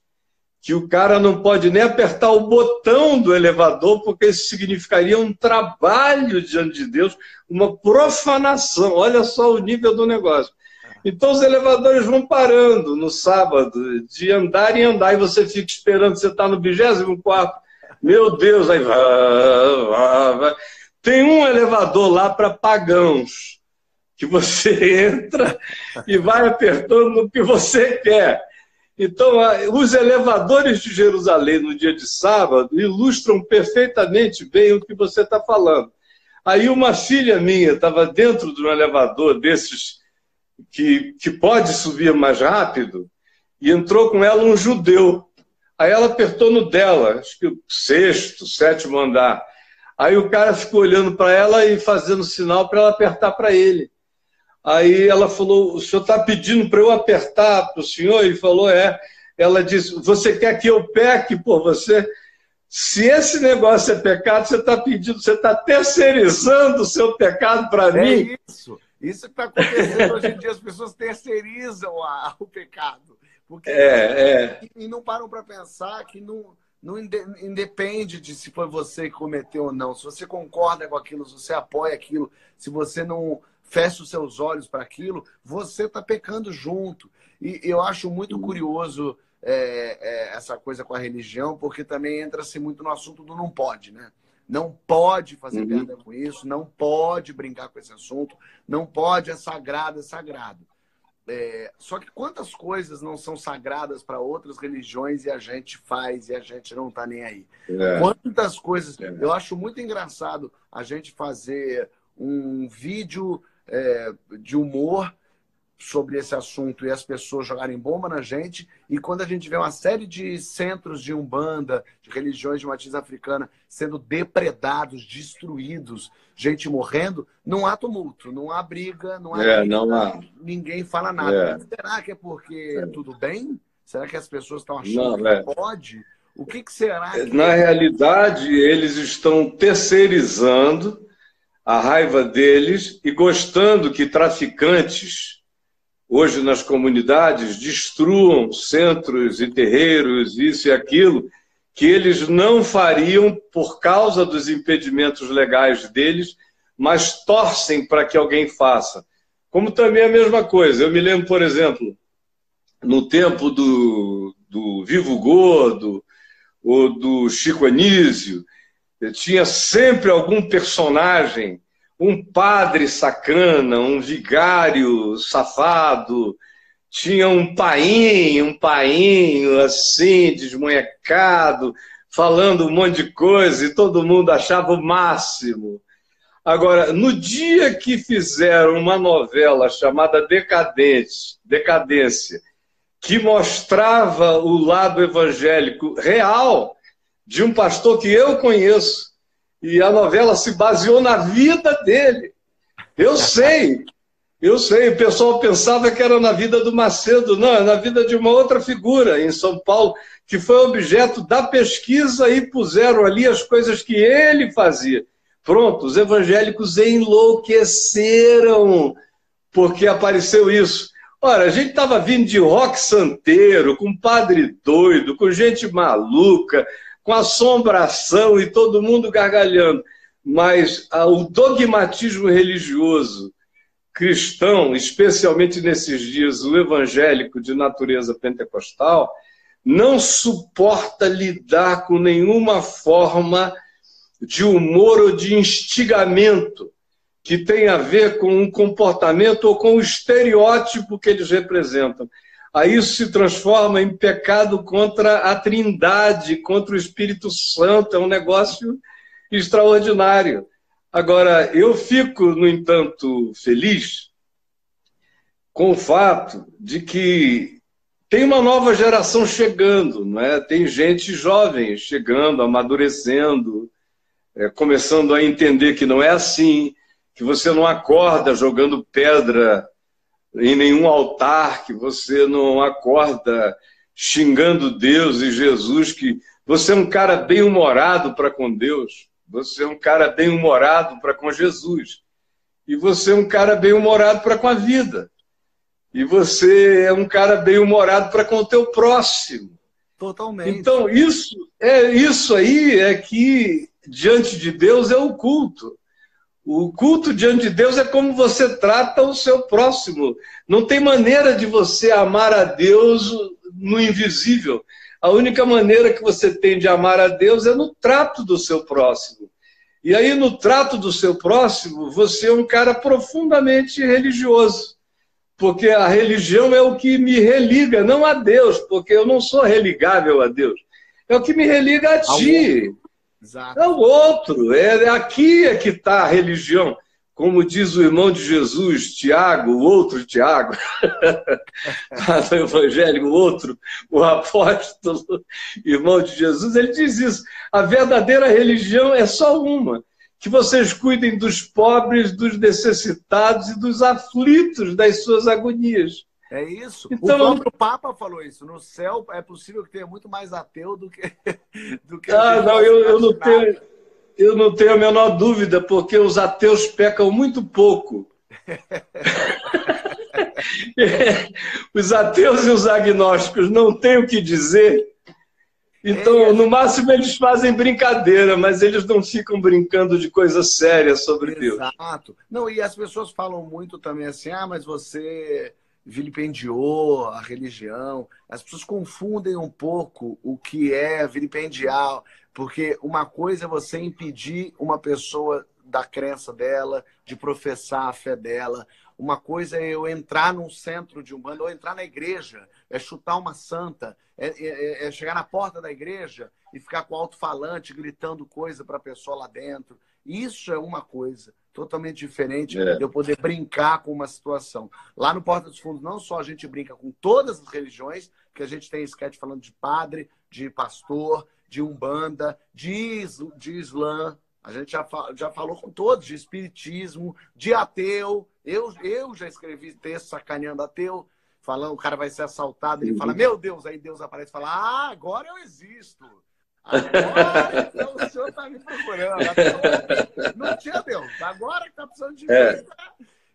que o cara não pode nem apertar o botão do elevador, porque isso significaria um trabalho diante de Deus, uma profanação. Olha só o nível do negócio. Então os elevadores vão parando no sábado, de andar em andar, e você fica esperando, você está no 24 Meu Deus, aí vai, vai. Tem um elevador lá para pagãos, que você entra e vai apertando no que você quer. Então, os elevadores de Jerusalém no dia de sábado ilustram perfeitamente bem o que você está falando. Aí uma filha minha estava dentro de um elevador desses que, que pode subir mais rápido e entrou com ela um judeu. Aí ela apertou no dela, acho que o sexto, sétimo andar. Aí o cara ficou olhando para ela e fazendo sinal para ela apertar para ele. Aí ela falou: O senhor está pedindo para eu apertar para o senhor? Ele falou: É. Ela disse: Você quer que eu peque por você? Se esse negócio é pecado, você está pedindo, você está terceirizando o seu pecado para é mim. Isso. Isso que está acontecendo hoje em dia, as pessoas terceirizam a, o pecado. Porque é, é. E não param para pensar que não, não independe de se foi você que cometeu ou não. Se você concorda com aquilo, se você apoia aquilo, se você não fecha os seus olhos para aquilo, você está pecando junto. E eu acho muito curioso é, é, essa coisa com a religião, porque também entra-se muito no assunto do não pode, né? Não pode fazer uhum. piada com isso, não pode brincar com esse assunto, não pode, é sagrado, é sagrado. É, só que quantas coisas não são sagradas para outras religiões e a gente faz e a gente não está nem aí? É. Quantas coisas. É. Eu acho muito engraçado a gente fazer um vídeo é, de humor sobre esse assunto e as pessoas jogarem bomba na gente. E quando a gente vê uma série de centros de umbanda, de religiões de matriz africana sendo depredados, destruídos, gente morrendo, não há tumulto, não há briga, não há, é, não há. ninguém fala nada. É. Será que é porque é. tudo bem? Será que as pessoas estão achando não, que é. pode? O que, que será? Que... Na realidade, eles estão terceirizando a raiva deles e gostando que traficantes hoje nas comunidades destruam centros e terreiros, isso e aquilo, que eles não fariam por causa dos impedimentos legais deles, mas torcem para que alguém faça. Como também a mesma coisa. Eu me lembro, por exemplo, no tempo do, do Vivo Gordo ou do Chico Anísio, tinha sempre algum personagem um padre sacana, um vigário safado, tinha um painho, um painho assim, desmonhecado, falando um monte de coisa e todo mundo achava o máximo. Agora, no dia que fizeram uma novela chamada Decadente, Decadência, que mostrava o lado evangélico real de um pastor que eu conheço, e a novela se baseou na vida dele. Eu sei, eu sei. O pessoal pensava que era na vida do Macedo, não, é na vida de uma outra figura em São Paulo, que foi objeto da pesquisa e puseram ali as coisas que ele fazia. Pronto, os evangélicos enlouqueceram porque apareceu isso. Ora, a gente estava vindo de rock santeiro, com padre doido, com gente maluca, com assombração e todo mundo gargalhando. Mas ah, o dogmatismo religioso cristão, especialmente nesses dias, o evangélico de natureza pentecostal, não suporta lidar com nenhuma forma de humor ou de instigamento que tenha a ver com um comportamento ou com o estereótipo que eles representam aí isso se transforma em pecado contra a Trindade, contra o Espírito Santo, é um negócio extraordinário. Agora, eu fico, no entanto, feliz com o fato de que tem uma nova geração chegando, não é? tem gente jovem chegando, amadurecendo, é, começando a entender que não é assim, que você não acorda jogando pedra em nenhum altar, que você não acorda xingando Deus e Jesus, que você é um cara bem-humorado para com Deus, você é um cara bem-humorado para com Jesus, e você é um cara bem-humorado para com a vida, e você é um cara bem-humorado para com o teu próximo. Totalmente. Então, isso é isso aí é que diante de Deus é o culto. O culto diante de Deus é como você trata o seu próximo. Não tem maneira de você amar a Deus no invisível. A única maneira que você tem de amar a Deus é no trato do seu próximo. E aí, no trato do seu próximo, você é um cara profundamente religioso. Porque a religião é o que me religa, não a Deus, porque eu não sou religável a Deus. É o que me religa a ti. Exato. É o outro. É, aqui é que está a religião como diz o irmão de Jesus, Tiago, o outro Tiago, o evangelho, o outro, o apóstolo, irmão de Jesus, ele diz isso. A verdadeira religião é só uma. Que vocês cuidem dos pobres, dos necessitados e dos aflitos das suas agonias. É isso. Então, o próprio Papa falou isso. No céu é possível que tenha muito mais ateu do que. Do que ah, não, eu, eu não tenho. Eu não tenho a menor dúvida, porque os ateus pecam muito pouco. os ateus e os agnósticos não têm o que dizer. Então, no máximo, eles fazem brincadeira, mas eles não ficam brincando de coisa séria sobre Exato. Deus. Exato. Não, e as pessoas falam muito também assim: ah, mas você vilipendiou a religião. As pessoas confundem um pouco o que é vilipendiar. Porque uma coisa é você impedir uma pessoa da crença dela, de professar a fé dela. Uma coisa é eu entrar num centro de umbanda, ou entrar na igreja, é chutar uma santa, é, é, é chegar na porta da igreja e ficar com alto-falante gritando coisa para a pessoa lá dentro. Isso é uma coisa totalmente diferente é. de eu poder brincar com uma situação. Lá no Porta dos Fundos, não só a gente brinca com todas as religiões, que a gente tem sketch falando de padre, de pastor, de Umbanda, de, de Islã. A gente já, já falou com todos, de Espiritismo, de ateu. Eu, eu já escrevi texto sacaneando ateu, falando o cara vai ser assaltado. Ele fala, meu Deus, aí Deus aparece e fala, ah, agora eu existo. Agora então, o senhor está me procurando. Não tinha Deus, agora que está precisando de mim. É.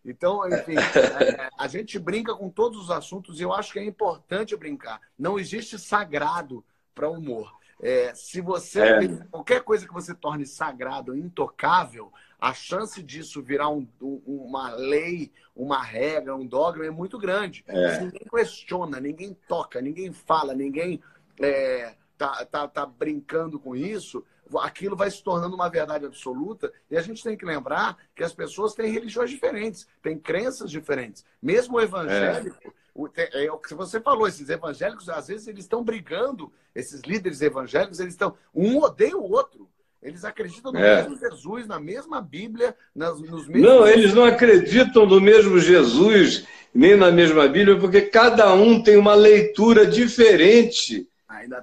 Então, enfim, a, a, gente brinca com todos os assuntos e eu acho que é importante brincar. Não existe sagrado para humor. É, se você é. qualquer coisa que você torne sagrado, intocável, a chance disso virar um, um, uma lei, uma regra, um dogma é muito grande. É. Ninguém questiona, ninguém toca, ninguém fala, ninguém é, tá, tá, tá brincando com isso. Aquilo vai se tornando uma verdade absoluta e a gente tem que lembrar que as pessoas têm religiões diferentes, têm crenças diferentes. Mesmo o evangélico é, é o que você falou, esses evangélicos, às vezes, eles estão brigando, esses líderes evangélicos, eles estão. Um odeia o outro. Eles acreditam no é. mesmo Jesus, na mesma Bíblia, nas, nos mesmos. Não, eles não acreditam no mesmo Jesus, nem na mesma Bíblia, porque cada um tem uma leitura diferente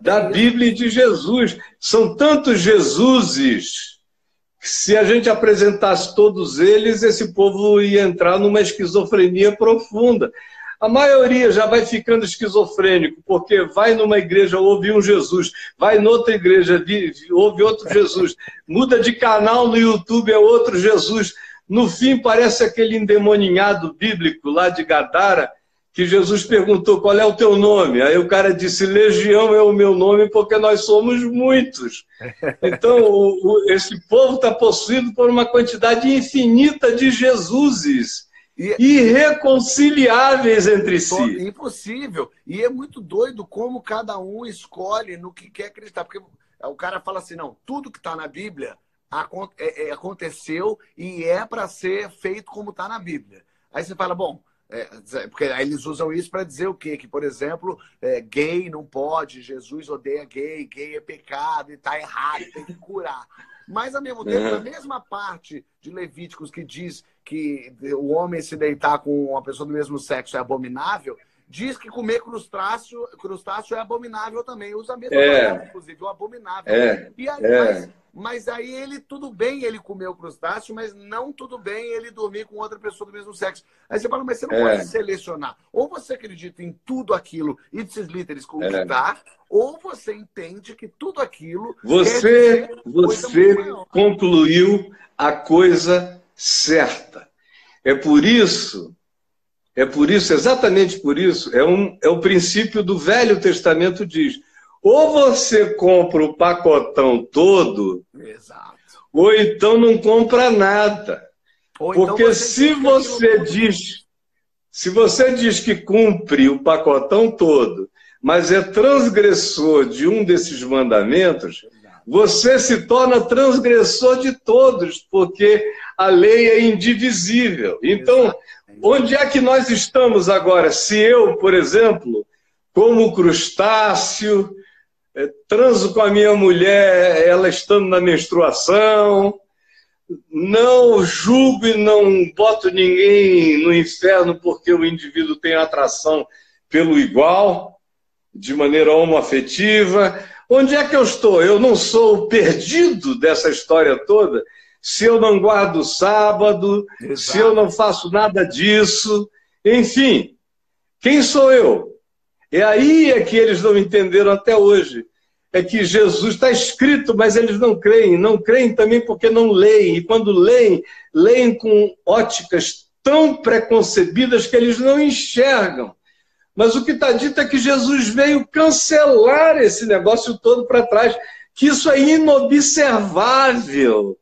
da Bíblia e de Jesus. São tantos Jesuses que, se a gente apresentasse todos eles, esse povo ia entrar numa esquizofrenia profunda. A maioria já vai ficando esquizofrênico, porque vai numa igreja, ouve um Jesus, vai noutra igreja, ouve outro Jesus, muda de canal no YouTube, é outro Jesus. No fim, parece aquele endemoninhado bíblico lá de Gadara, que Jesus perguntou qual é o teu nome. Aí o cara disse: Legião é o meu nome porque nós somos muitos. Então, o, o, esse povo está possuído por uma quantidade infinita de Jesuses. E, irreconciliáveis entre si. Impossível. E é muito doido como cada um escolhe no que quer acreditar. Porque o cara fala assim: não, tudo que está na Bíblia é, é, aconteceu e é para ser feito como está na Bíblia. Aí você fala, bom, é, porque aí eles usam isso para dizer o quê? Que, por exemplo, é, gay não pode, Jesus odeia gay, gay é pecado e está errado, tem que curar. Mas, ao mesmo tempo, na mesma parte de Levíticos que diz que o homem se deitar com uma pessoa do mesmo sexo é abominável, diz que comer crustáceo, crustáceo é abominável também. Usa a mesma é. palavra, inclusive, o abominável. É. E aí, é. mas, mas, aí ele, tudo bem ele comer o crustáceo, mas não tudo bem ele dormir com outra pessoa do mesmo sexo. Aí você fala, mas você não é. pode selecionar. Ou você acredita em tudo aquilo e líderes conquistar, é. ou você entende que tudo aquilo... Você, você concluiu a coisa certa. É por isso, é por isso, exatamente por isso, é, um, é o princípio do Velho Testamento diz: ou você compra o pacotão todo, Exato. ou então não compra nada. Ou então Porque então você se você diz, se você diz que cumpre o pacotão todo, mas é transgressor de um desses mandamentos, você se torna transgressor de todos, porque a lei é indivisível. Então, onde é que nós estamos agora? Se eu, por exemplo, como crustáceo, eh, transo com a minha mulher, ela estando na menstruação, não julgo e não boto ninguém no inferno porque o indivíduo tem atração pelo igual, de maneira homoafetiva. Onde é que eu estou? Eu não sou o perdido dessa história toda se eu não guardo o sábado, Exato. se eu não faço nada disso. Enfim, quem sou eu? É aí é que eles não entenderam até hoje é que Jesus está escrito, mas eles não creem. Não creem também porque não leem. E quando leem, leem com óticas tão preconcebidas que eles não enxergam. Mas o que está dito é que Jesus veio cancelar esse negócio todo para trás, que isso é inobservável,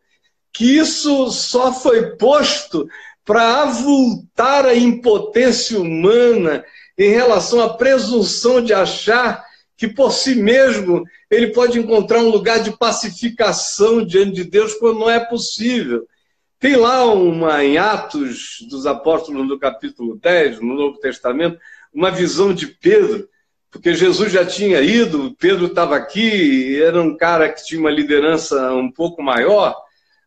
que isso só foi posto para avultar a impotência humana em relação à presunção de achar que por si mesmo ele pode encontrar um lugar de pacificação diante de Deus quando não é possível. Tem lá uma, em Atos dos Apóstolos, no capítulo 10, no Novo Testamento, uma visão de Pedro, porque Jesus já tinha ido, Pedro estava aqui, era um cara que tinha uma liderança um pouco maior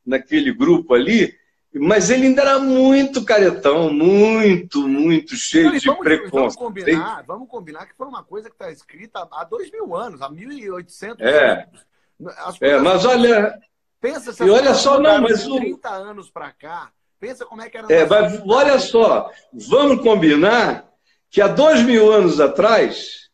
naquele grupo ali, mas ele ainda era muito caretão, muito, muito cheio Não, de vamos, preconceito. Vamos combinar, vamos combinar que foi uma coisa que está escrita há dois mil anos, há 1.800 é. anos. É, mas olha... Pensa se e olha só, não, mas... 30 anos para cá, pensa como é que era... É, mas olha só, vamos combinar que há dois mil anos atrás,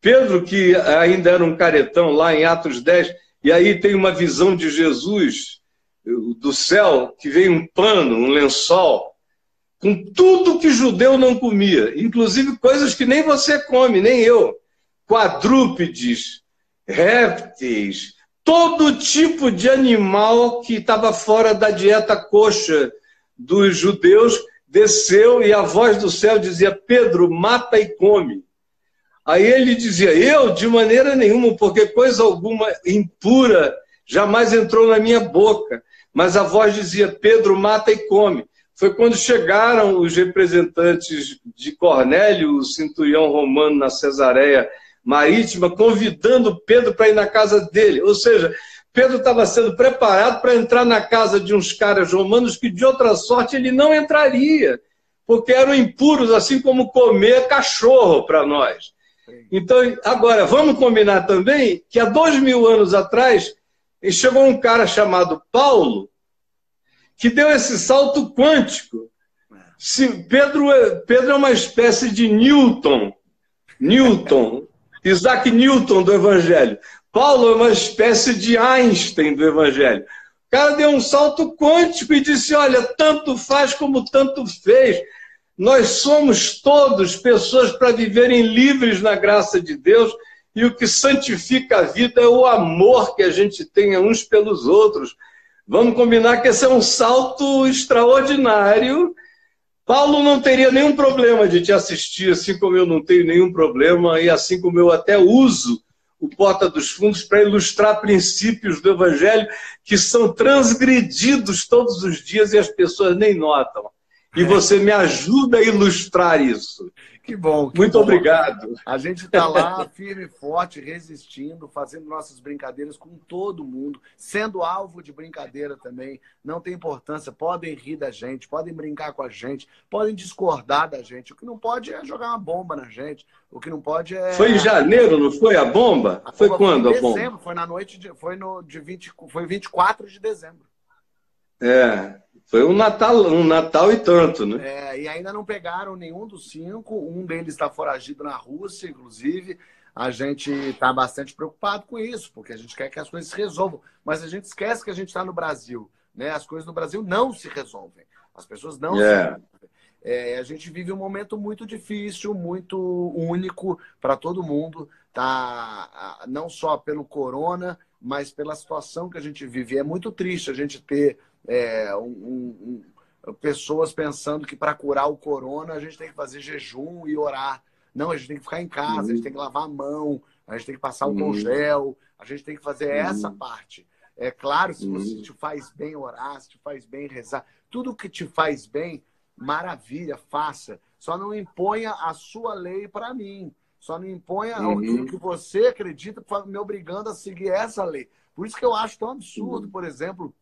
Pedro, que ainda era um caretão lá em Atos 10, e aí tem uma visão de Jesus do céu que veio um pano, um lençol, com tudo que judeu não comia, inclusive coisas que nem você come, nem eu. Quadrúpedes, répteis, todo tipo de animal que estava fora da dieta coxa dos judeus desceu e a voz do céu dizia: Pedro, mata e come. Aí ele dizia: Eu, de maneira nenhuma, porque coisa alguma impura jamais entrou na minha boca. Mas a voz dizia: Pedro, mata e come. Foi quando chegaram os representantes de Cornélio, o centurião romano na Cesareia Marítima, convidando Pedro para ir na casa dele. Ou seja, Pedro estava sendo preparado para entrar na casa de uns caras romanos que, de outra sorte, ele não entraria, porque eram impuros, assim como comer cachorro para nós. Então, agora, vamos combinar também que há dois mil anos atrás, e chegou um cara chamado Paulo, que deu esse salto quântico. Se Pedro, é, Pedro é uma espécie de Newton, Newton, Isaac Newton do Evangelho. Paulo é uma espécie de Einstein do Evangelho. O cara deu um salto quântico e disse: Olha, tanto faz como tanto fez. Nós somos todos pessoas para viverem livres na graça de Deus e o que santifica a vida é o amor que a gente tem uns pelos outros. Vamos combinar que esse é um salto extraordinário. Paulo não teria nenhum problema de te assistir, assim como eu não tenho nenhum problema, e assim como eu até uso o Porta dos Fundos para ilustrar princípios do Evangelho que são transgredidos todos os dias e as pessoas nem notam. E você me ajuda a ilustrar isso. Que bom. Que Muito bom. obrigado. A gente está lá, firme e forte, resistindo, fazendo nossas brincadeiras com todo mundo, sendo alvo de brincadeira também. Não tem importância. Podem rir da gente, podem brincar com a gente, podem discordar da gente. O que não pode é jogar uma bomba na gente. O que não pode é. Foi em janeiro, não foi a bomba? A foi bomba quando foi dezembro, a bomba? Foi na noite de. Foi no de 20, foi 24 de dezembro. É. Foi um Natal, um Natal e tanto, né? É, e ainda não pegaram nenhum dos cinco. Um deles está foragido na Rússia, inclusive. A gente está bastante preocupado com isso, porque a gente quer que as coisas se resolvam. Mas a gente esquece que a gente está no Brasil. Né? As coisas no Brasil não se resolvem. As pessoas não yeah. se resolvem. É, a gente vive um momento muito difícil, muito único para todo mundo, tá? Não só pelo corona, mas pela situação que a gente vive. É muito triste a gente ter é, um, um, pessoas pensando que para curar o corona a gente tem que fazer jejum e orar. Não, a gente tem que ficar em casa, uhum. a gente uhum. tem que lavar a mão, a gente tem que passar o uhum. gel, a gente tem que fazer uhum. essa parte. É claro, se você uhum. te faz bem orar, se te faz bem rezar, tudo que te faz bem, maravilha, faça. Só não imponha a sua lei para mim. Só não imponha uhum. o que você acredita me obrigando a seguir essa lei. Por isso que eu acho tão absurdo, por exemplo,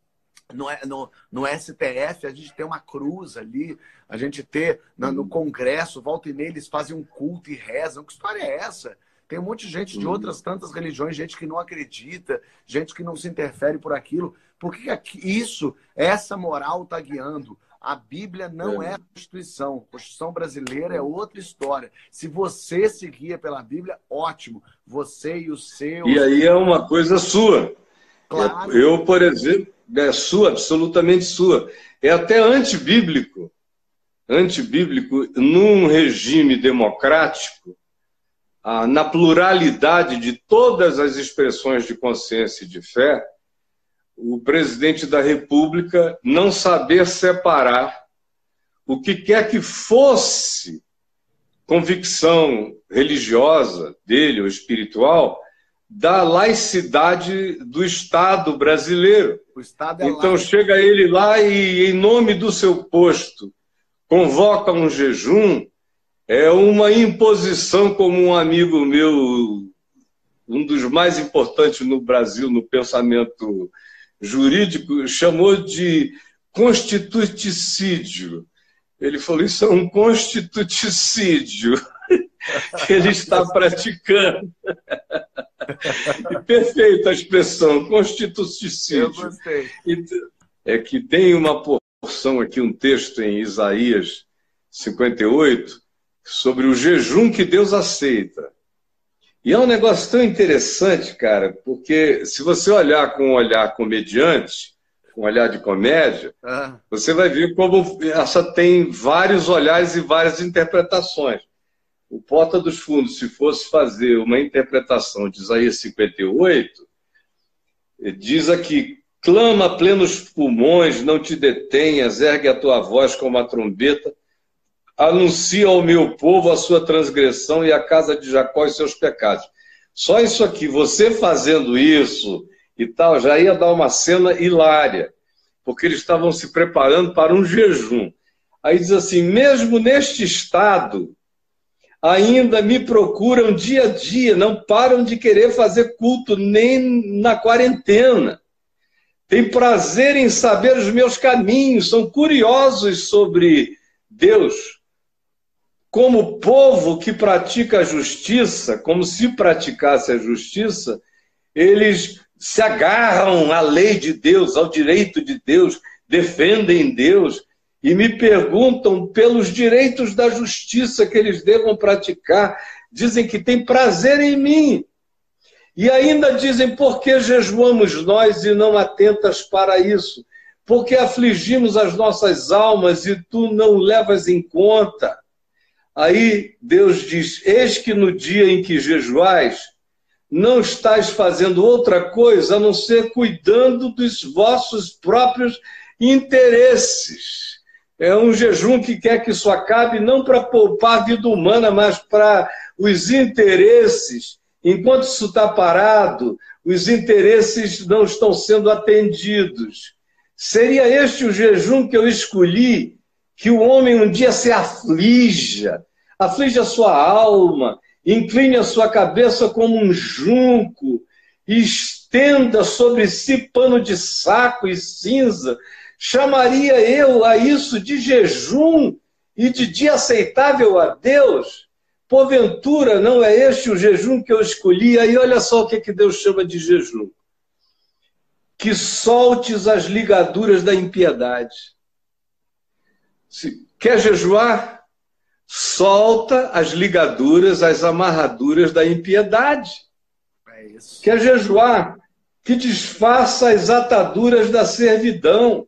no, no, no, STF, a gente tem uma cruz ali, a gente ter no, no Congresso, volta e meia, eles fazem um culto e rezam. Que história é essa? Tem um monte de gente de uhum. outras tantas religiões, gente que não acredita, gente que não se interfere por aquilo. Por que isso, essa moral está guiando? A Bíblia não é. é a Constituição. A Constituição brasileira é outra história. Se você se guia pela Bíblia, ótimo. Você e o seu. E aí é uma coisa sua. Claro. Eu, por exemplo, é sua, absolutamente sua. É até antibíblico. Antibíblico, num regime democrático, na pluralidade de todas as expressões de consciência e de fé, o presidente da República não saber separar o que quer que fosse convicção religiosa dele ou espiritual da laicidade do Estado brasileiro. Estado é então laico. chega ele lá e, em nome do seu posto, convoca um jejum, é uma imposição, como um amigo meu, um dos mais importantes no Brasil no pensamento jurídico, chamou de constituticídio. Ele falou: Isso é um constituticídio que ele está praticando. Perfeita a expressão, constituticídio. Eu gostei. É que tem uma porção aqui, um texto em Isaías 58, sobre o jejum que Deus aceita. E é um negócio tão interessante, cara, porque se você olhar com um olhar comediante, com um olhar de comédia, ah. você vai ver como essa tem vários olhares e várias interpretações. O Porta dos Fundos, se fosse fazer uma interpretação de Isaías 58, diz aqui: clama plenos pulmões, não te detenhas, ergue a tua voz como a trombeta, anuncia ao meu povo a sua transgressão e à casa de Jacó os seus pecados. Só isso aqui, você fazendo isso e tal, já ia dar uma cena hilária, porque eles estavam se preparando para um jejum. Aí diz assim: mesmo neste estado, ainda me procuram dia a dia, não param de querer fazer culto nem na quarentena. Tem prazer em saber os meus caminhos, são curiosos sobre Deus como povo que pratica a justiça, como se praticasse a justiça, eles se agarram à lei de Deus, ao direito de Deus, defendem Deus e me perguntam pelos direitos da justiça que eles devam praticar. Dizem que têm prazer em mim. E ainda dizem: por que jejuamos nós e não atentas para isso? Porque afligimos as nossas almas e tu não levas em conta. Aí Deus diz: Eis que no dia em que jejuais, não estáis fazendo outra coisa a não ser cuidando dos vossos próprios interesses. É um jejum que quer que isso acabe não para poupar a vida humana, mas para os interesses. Enquanto isso está parado, os interesses não estão sendo atendidos. Seria este o jejum que eu escolhi, que o homem um dia se aflija, aflige a sua alma, incline a sua cabeça como um junco, estenda sobre si pano de saco e cinza, chamaria eu a isso de jejum e de dia aceitável a Deus? Porventura, não é este o jejum que eu escolhi? Aí olha só o que, que Deus chama de jejum. Que soltes as ligaduras da impiedade. Se quer jejuar? solta as ligaduras, as amarraduras da impiedade. É. Quer jejuar? Que desfaça as ataduras da servidão.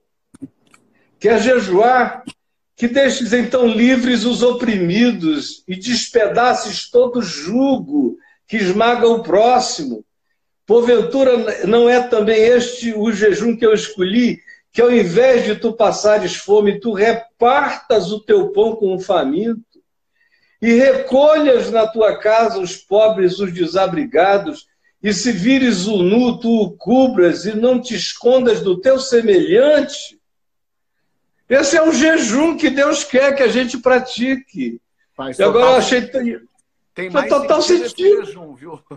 Quer jejuar? Que deixes então livres os oprimidos e despedaces todo jugo que esmaga o próximo. Porventura, não é também este o jejum que eu escolhi, que ao invés de tu passares fome, tu repartas o teu pão com o faminto? e recolhas na tua casa os pobres, os desabrigados, e se vires o nu, tu o cubras e não te escondas do teu semelhante. Esse é o jejum que Deus quer que a gente pratique. Faz e agora eu achei. Tem mais total sentido. Jejum, viu?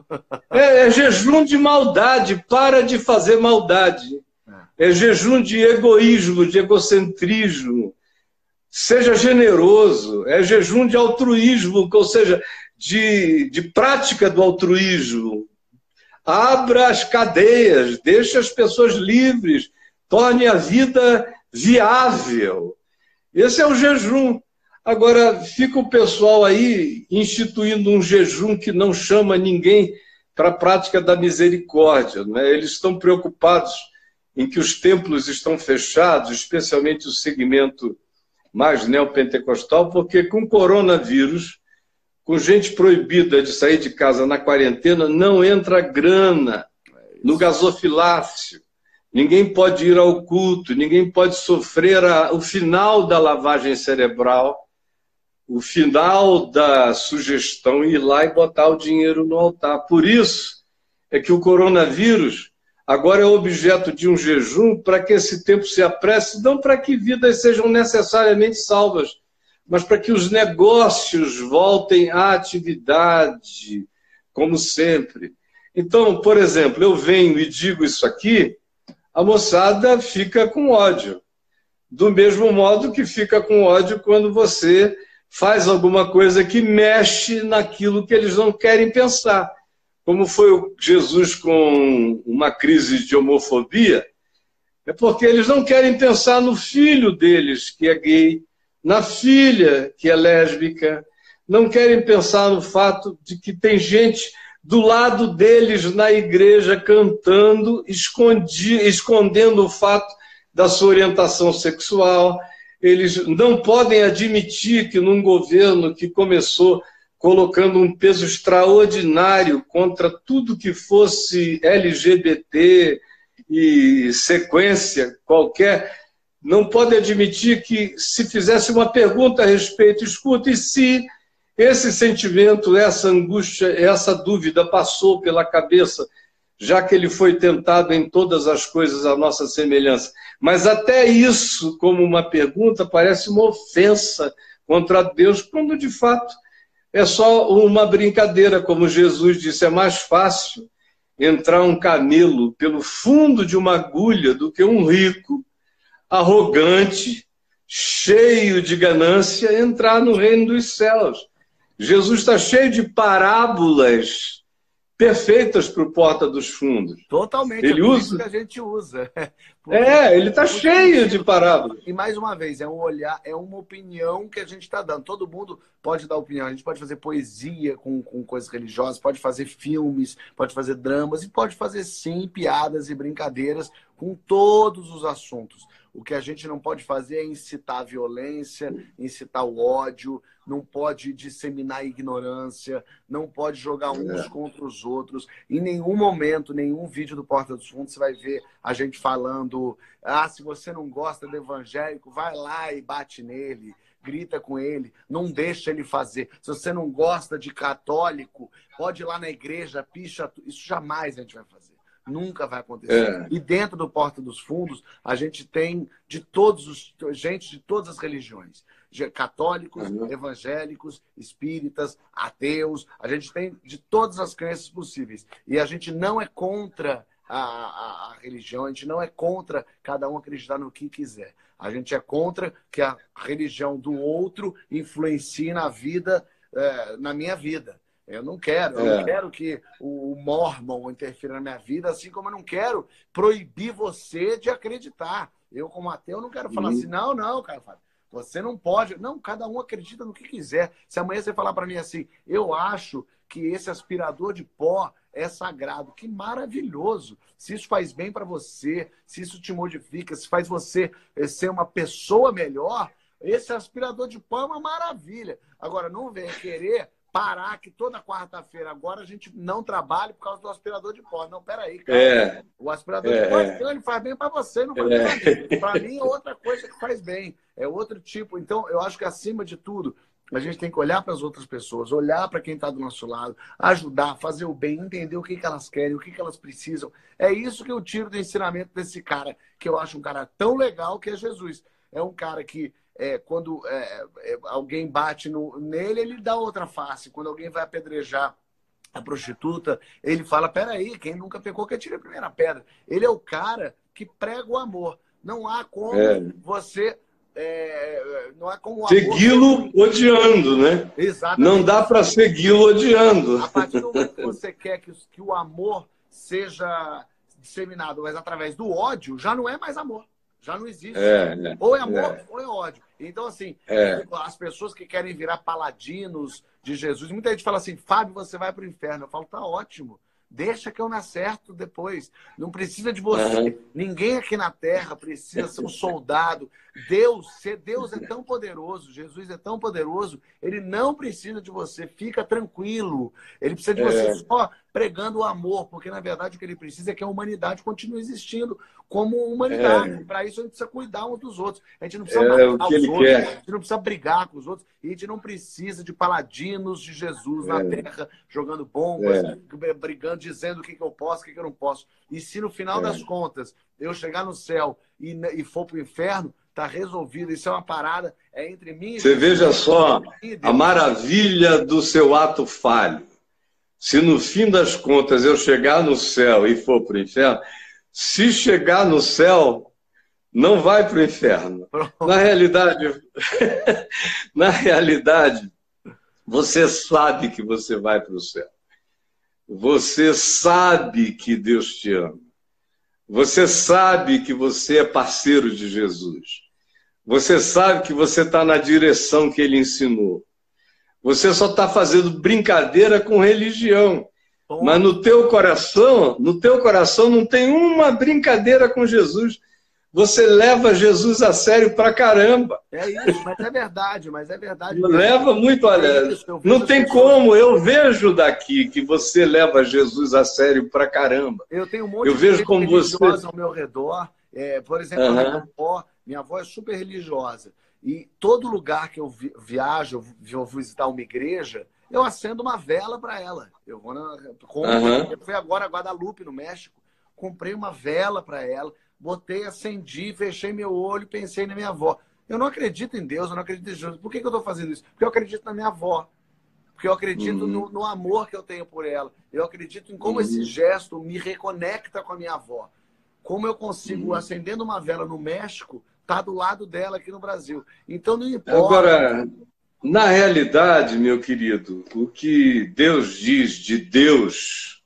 É, é, jejum de maldade. Para de fazer maldade. É. é jejum de egoísmo, de egocentrismo. Seja generoso. É jejum de altruísmo, ou seja, de, de prática do altruísmo. Abra as cadeias, deixe as pessoas livres, torne a vida viável. Esse é o jejum. Agora, fica o pessoal aí instituindo um jejum que não chama ninguém para a prática da misericórdia. Né? Eles estão preocupados em que os templos estão fechados, especialmente o segmento mais neopentecostal, porque com coronavírus com gente proibida de sair de casa na quarentena, não entra grana no gasofilácio. Ninguém pode ir ao culto, ninguém pode sofrer a, o final da lavagem cerebral, o final da sugestão ir lá e botar o dinheiro no altar. Por isso é que o coronavírus agora é objeto de um jejum para que esse tempo se apresse, não para que vidas sejam necessariamente salvas, mas para que os negócios voltem à atividade, como sempre. Então, por exemplo, eu venho e digo isso aqui, a moçada fica com ódio. Do mesmo modo que fica com ódio quando você faz alguma coisa que mexe naquilo que eles não querem pensar. Como foi o Jesus com uma crise de homofobia, é porque eles não querem pensar no filho deles, que é gay, na filha que é lésbica, não querem pensar no fato de que tem gente do lado deles na igreja cantando, escondi, escondendo o fato da sua orientação sexual. Eles não podem admitir que num governo que começou colocando um peso extraordinário contra tudo que fosse LGBT e sequência qualquer, não pode admitir que se fizesse uma pergunta a respeito, escuta, e se esse sentimento, essa angústia, essa dúvida passou pela cabeça, já que ele foi tentado em todas as coisas a nossa semelhança. Mas até isso, como uma pergunta, parece uma ofensa contra Deus, quando de fato é só uma brincadeira, como Jesus disse, é mais fácil entrar um camelo pelo fundo de uma agulha do que um rico arrogante, cheio de ganância, entrar no reino dos céus. Jesus está cheio de parábolas perfeitas para o porta dos fundos. Totalmente. Ele é usa que a gente usa. Porque... É, ele está cheio de parábolas. E mais uma vez, é um olhar, é uma opinião que a gente está dando. Todo mundo pode dar opinião. A gente pode fazer poesia com, com coisas religiosas, pode fazer filmes, pode fazer dramas e pode fazer sim piadas e brincadeiras com todos os assuntos. O que a gente não pode fazer é incitar a violência, incitar o ódio, não pode disseminar ignorância, não pode jogar uns é. contra os outros. Em nenhum momento, nenhum vídeo do Porta dos Fundos, você vai ver a gente falando: ah, se você não gosta do evangélico, vai lá e bate nele grita com ele, não deixa ele fazer. Se você não gosta de católico, pode ir lá na igreja, picha. Isso jamais a gente vai fazer. Nunca vai acontecer. É. E dentro do Porta dos Fundos, a gente tem de todos os gente de todas as religiões. Católicos, uhum. evangélicos, espíritas, ateus, a gente tem de todas as crenças possíveis. E a gente não é contra a, a, a, religião, a gente não é contra cada um acreditar no que quiser. A gente é contra que a religião do outro influencie na vida, é, na minha vida. Eu não quero, eu não é. quero que o Mormon interfira na minha vida, assim como eu não quero proibir você de acreditar. Eu, como ateu, não quero falar uhum. assim, não, não, cara, você não pode. Não, cada um acredita no que quiser. Se amanhã você falar para mim assim, eu acho que esse aspirador de pó é sagrado, que maravilhoso. Se isso faz bem para você, se isso te modifica, se faz você eh, ser uma pessoa melhor, esse aspirador de pó é uma maravilha. Agora, não vem querer parar que toda quarta-feira agora a gente não trabalha por causa do aspirador de pó. Não, peraí, cara. É. O aspirador é, de pó é. ele faz bem para você, não faz é. bem para mim. Para mim é outra coisa que faz bem. É outro tipo. Então, eu acho que acima de tudo, A gente tem que olhar para as outras pessoas, olhar para quem está do nosso lado, ajudar, fazer o bem, entender o que, que elas querem, o que, que elas precisam. É isso que eu tiro do ensinamento desse cara, que eu acho um cara tão legal que é Jesus. É um cara que, é, quando é, é, alguém bate no, nele, ele dá outra face. Quando alguém vai apedrejar a prostituta, ele fala: peraí, quem nunca pecou que atire a primeira pedra. Ele é o cara que prega o amor. Não há como é. você é, não é como segui-lo odiando, né? Exatamente. Não dá para segui-lo odiando. A partir do momento que você quer que, que o amor seja disseminado, mas através do ódio, já não é mais amor. Já não existe. É, né? Ou é amor é. ou é ódio. Então, assim, é. as pessoas que querem virar paladinos de Jesus, muita gente fala assim, Fábio, você vai para o inferno. Eu falo, tá ótimo. Deixa que eu me acerto depois. Não precisa de você. Uhum. Ninguém aqui na Terra precisa ser um soldado. Deus, ser Deus é tão poderoso, Jesus é tão poderoso, ele não precisa de você. Fica tranquilo. Ele precisa de é. você só pregando o amor, porque na verdade o que ele precisa é que a humanidade continue existindo como humanidade. É. Para isso a gente precisa cuidar uns dos outros. A gente não precisa é, matar os outros, quer. a gente não precisa brigar com os outros, e a gente não precisa de paladinos de Jesus na é. terra jogando bombas, é. brigando, dizendo o que, que eu posso, o que, que eu não posso. E se no final é. das contas eu chegar no céu e, e for para o inferno, está resolvido. Isso é uma parada, é entre mim e Você veja só a maravilha do seu ato falho. Se no fim das contas eu chegar no céu e for para o inferno, se chegar no céu, não vai para o inferno. Na realidade, na realidade, você sabe que você vai para o céu. Você sabe que Deus te ama. Você sabe que você é parceiro de Jesus. Você sabe que você está na direção que ele ensinou. Você só está fazendo brincadeira com religião. Bom. Mas no teu coração, no teu coração não tem uma brincadeira com Jesus. Você leva Jesus a sério pra caramba. É isso, mas é verdade, mas é verdade. Leva muito, olha. É não tem como, eu vejo daqui que você leva Jesus a sério pra caramba. Eu tenho um monte eu de vejo como você ao meu redor. É, por exemplo, uhum. minha avó é super religiosa. E todo lugar que eu viajo, eu vou visitar uma igreja, eu acendo uma vela para ela. Eu vou na, uhum. eu fui agora a Guadalupe, no México, comprei uma vela para ela, botei, acendi, fechei meu olho, pensei na minha avó. Eu não acredito em Deus, eu não acredito em Jesus. Por que, que eu estou fazendo isso? Porque eu acredito na minha avó. Porque eu acredito uhum. no, no, amor que eu tenho por ela. Eu acredito em como uhum. esse gesto me reconecta com a minha avó. Como eu consigo, uhum. acendendo uma vela no México, está do lado dela aqui no Brasil. Então não importa. Agora, na realidade, meu querido, o que Deus diz de Deus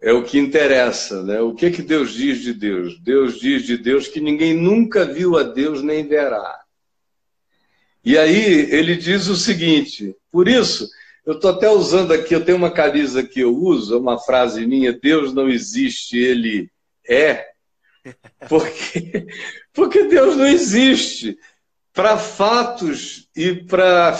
é o que interessa, né? O que que Deus diz de Deus? Deus diz de Deus que ninguém nunca viu a Deus nem verá. E aí ele diz o seguinte: por isso eu estou até usando aqui, eu tenho uma camisa que eu uso, é uma frase minha: Deus não existe, ele é. Porque, porque Deus não existe para fatos e para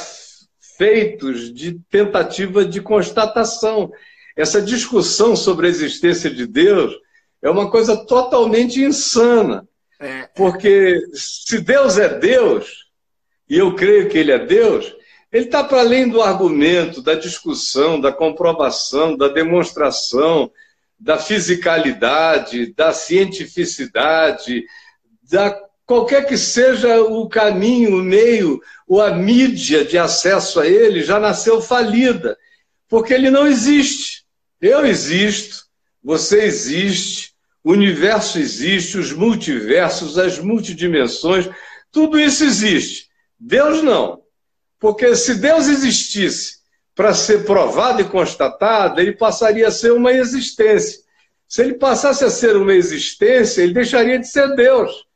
feitos de tentativa de constatação. Essa discussão sobre a existência de Deus é uma coisa totalmente insana. É. Porque se Deus é Deus, e eu creio que Ele é Deus, Ele está para além do argumento, da discussão, da comprovação, da demonstração, da fisicalidade, da cientificidade, da qualquer que seja o caminho, o meio, ou a mídia de acesso a ele, já nasceu falida, porque ele não existe. Eu existo, você existe, o universo existe, os multiversos, as multidimensões, tudo isso existe. Deus não. Porque se Deus existisse para ser provado e constatado, ele passaria a ser uma existência. Se ele passasse a ser uma existência, ele deixaria de ser Deus.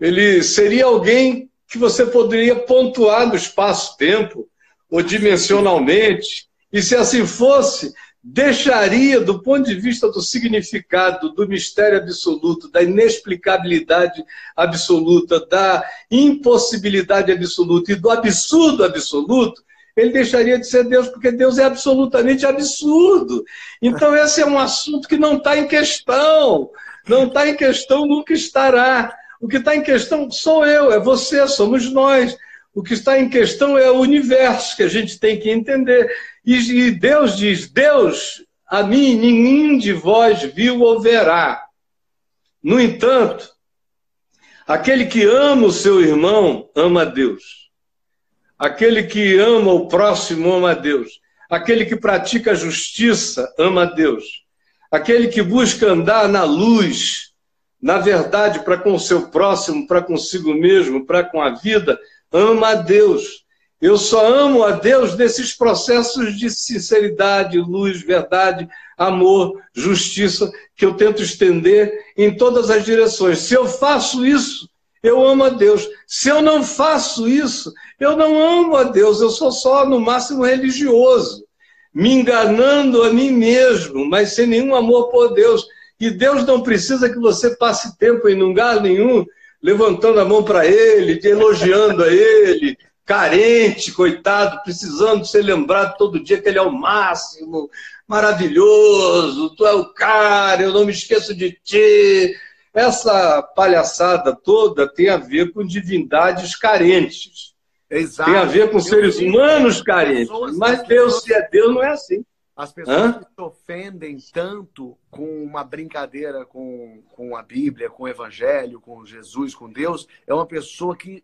Ele seria alguém que você poderia pontuar no espaço-tempo ou dimensionalmente. E se assim fosse, deixaria, do ponto de vista do significado, do mistério absoluto, da inexplicabilidade absoluta, da impossibilidade absoluta e do absurdo absoluto, ele deixaria de ser Deus, porque Deus é absolutamente absurdo. Então, esse é um assunto que não está em questão. Não está em questão, nunca estará. O que está em questão sou eu, é você, somos nós. O que está em questão é o universo que a gente tem que entender. E Deus diz: Deus, a mim nenhum de vós viu ou verá. No entanto, aquele que ama o seu irmão ama Deus. Aquele que ama o próximo ama a Deus. Aquele que pratica a justiça ama a Deus. Aquele que busca andar na luz, na verdade, para com o seu próximo, para consigo mesmo, para com a vida, ama a Deus. Eu só amo a Deus nesses processos de sinceridade, luz, verdade, amor, justiça, que eu tento estender em todas as direções. Se eu faço isso, eu amo a Deus. Se eu não faço isso, eu não amo a Deus. Eu sou só, no máximo, religioso, me enganando a mim mesmo, mas sem nenhum amor por Deus. E Deus não precisa que você passe tempo em lugar nenhum levantando a mão para Ele, elogiando a Ele, carente, coitado, precisando ser lembrado todo dia que Ele é o máximo, maravilhoso, tu é o cara, eu não me esqueço de ti. Essa palhaçada toda tem a ver com divindades carentes. Exato. Tem a ver com seres humanos carentes. Mas Deus, se é Deus, não é assim. As pessoas Hã? se ofendem tanto com uma brincadeira com, com a Bíblia, com o Evangelho, com Jesus, com Deus, é uma pessoa que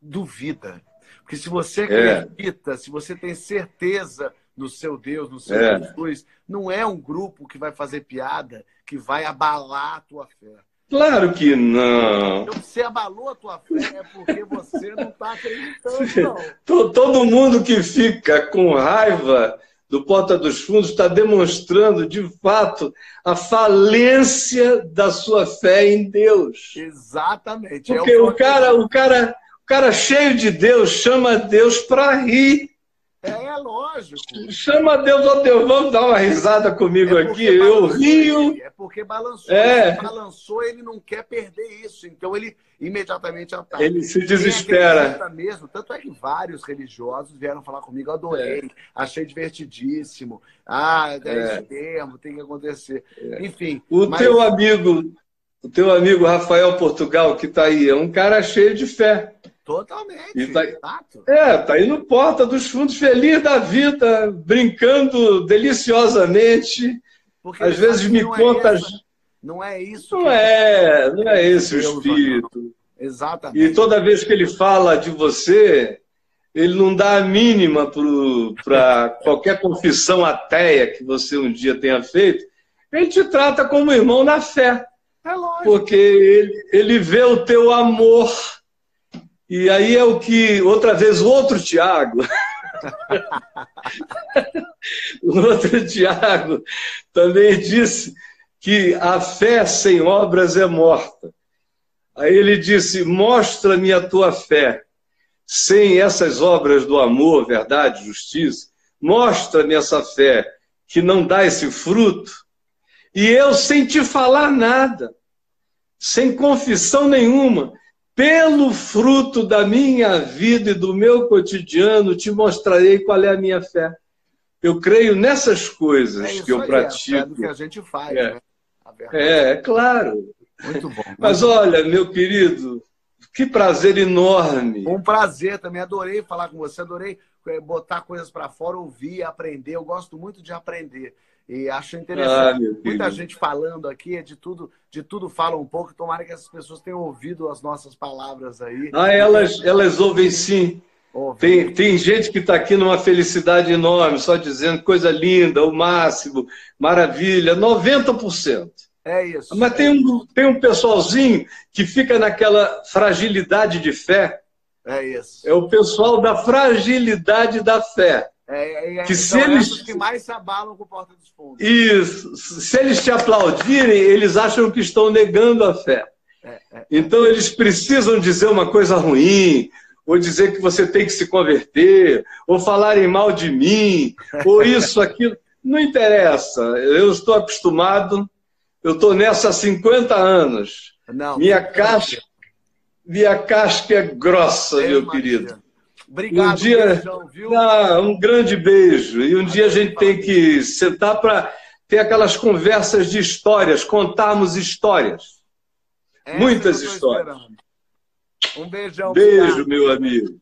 duvida. Porque se você é. acredita, é. se você tem certeza no seu Deus, no seu é. Jesus, não é um grupo que vai fazer piada, que vai abalar a tua fé. Claro que não. Então, se abalou a tua fé é porque você não está acreditando, não. Todo mundo que fica com raiva do Porta dos Fundos está demonstrando, de fato, a falência da sua fé em Deus. Exatamente. É Porque é o, o, cara, o, cara, o cara cheio de Deus chama Deus para rir. É, lógico. Chama Deus, ó Deus, vamos dar uma risada comigo é aqui. Eu rio. É porque balançou. É. balançou, ele não quer perder isso. Então ele imediatamente ataca. Ele se desespera. mesmo. Tanto é que vários religiosos vieram falar comigo, adorei, é. achei divertidíssimo. Ah, é, é. esse termo, tem que acontecer. É. Enfim. O mas... teu amigo, o teu amigo Rafael Portugal, que está aí, é um cara cheio de fé. Totalmente. Tá, é, tá aí no Porta dos Fundos, feliz da vida, brincando deliciosamente. Porque Às vezes me conta. É não é isso. Não é, não é esse o espírito. Exatamente. E toda vez que ele fala de você, ele não dá a mínima para qualquer confissão ateia que você um dia tenha feito. Ele te trata como irmão na fé. É lógico. Porque ele, ele vê o teu amor e aí é o que, outra vez, o outro Tiago. o outro Tiago também disse que a fé sem obras é morta. Aí ele disse: Mostra-me a tua fé, sem essas obras do amor, verdade, justiça. Mostra-me essa fé que não dá esse fruto, e eu sem te falar nada, sem confissão nenhuma, pelo fruto da minha vida e do meu cotidiano, te mostrarei qual é a minha fé. Eu creio nessas coisas é que eu pratico. É do que a gente faz, é. né? É, é claro. Muito bom. Mas olha, meu querido, que prazer enorme. Um prazer também. Adorei falar com você, adorei eh, botar coisas para fora, ouvir, aprender. Eu gosto muito de aprender. E acho interessante. Ah, Muita gente falando aqui, de tudo, de tudo fala um pouco. Tomara que essas pessoas tenham ouvido as nossas palavras aí. Ah, elas, elas ouvem sim. Tem, tem gente que está aqui numa felicidade enorme, só dizendo coisa linda, o máximo, maravilha, 90%. É isso. Mas é tem, um, tem um pessoalzinho que fica naquela fragilidade de fé. É isso. É o pessoal da fragilidade da fé. É, é, é, que se eles que mais se abalam com Porta dos Fundos. Isso. Se eles te aplaudirem, eles acham que estão negando a fé. É, é. então eles precisam dizer uma coisa ruim, ou dizer que você tem que se converter, ou falarem mal de mim, ou isso, aquilo. Não interessa. Eu estou acostumado, eu estou nessa há 50 anos. Não, minha casca, minha casca é grossa, meu querido. Obrigado, um dia, beijão, viu? Ah, um grande beijo. E um dia a gente tem que sentar para ter aquelas conversas de histórias, contarmos histórias. Essa Muitas histórias. Um beijão. Beijo, meu amigo.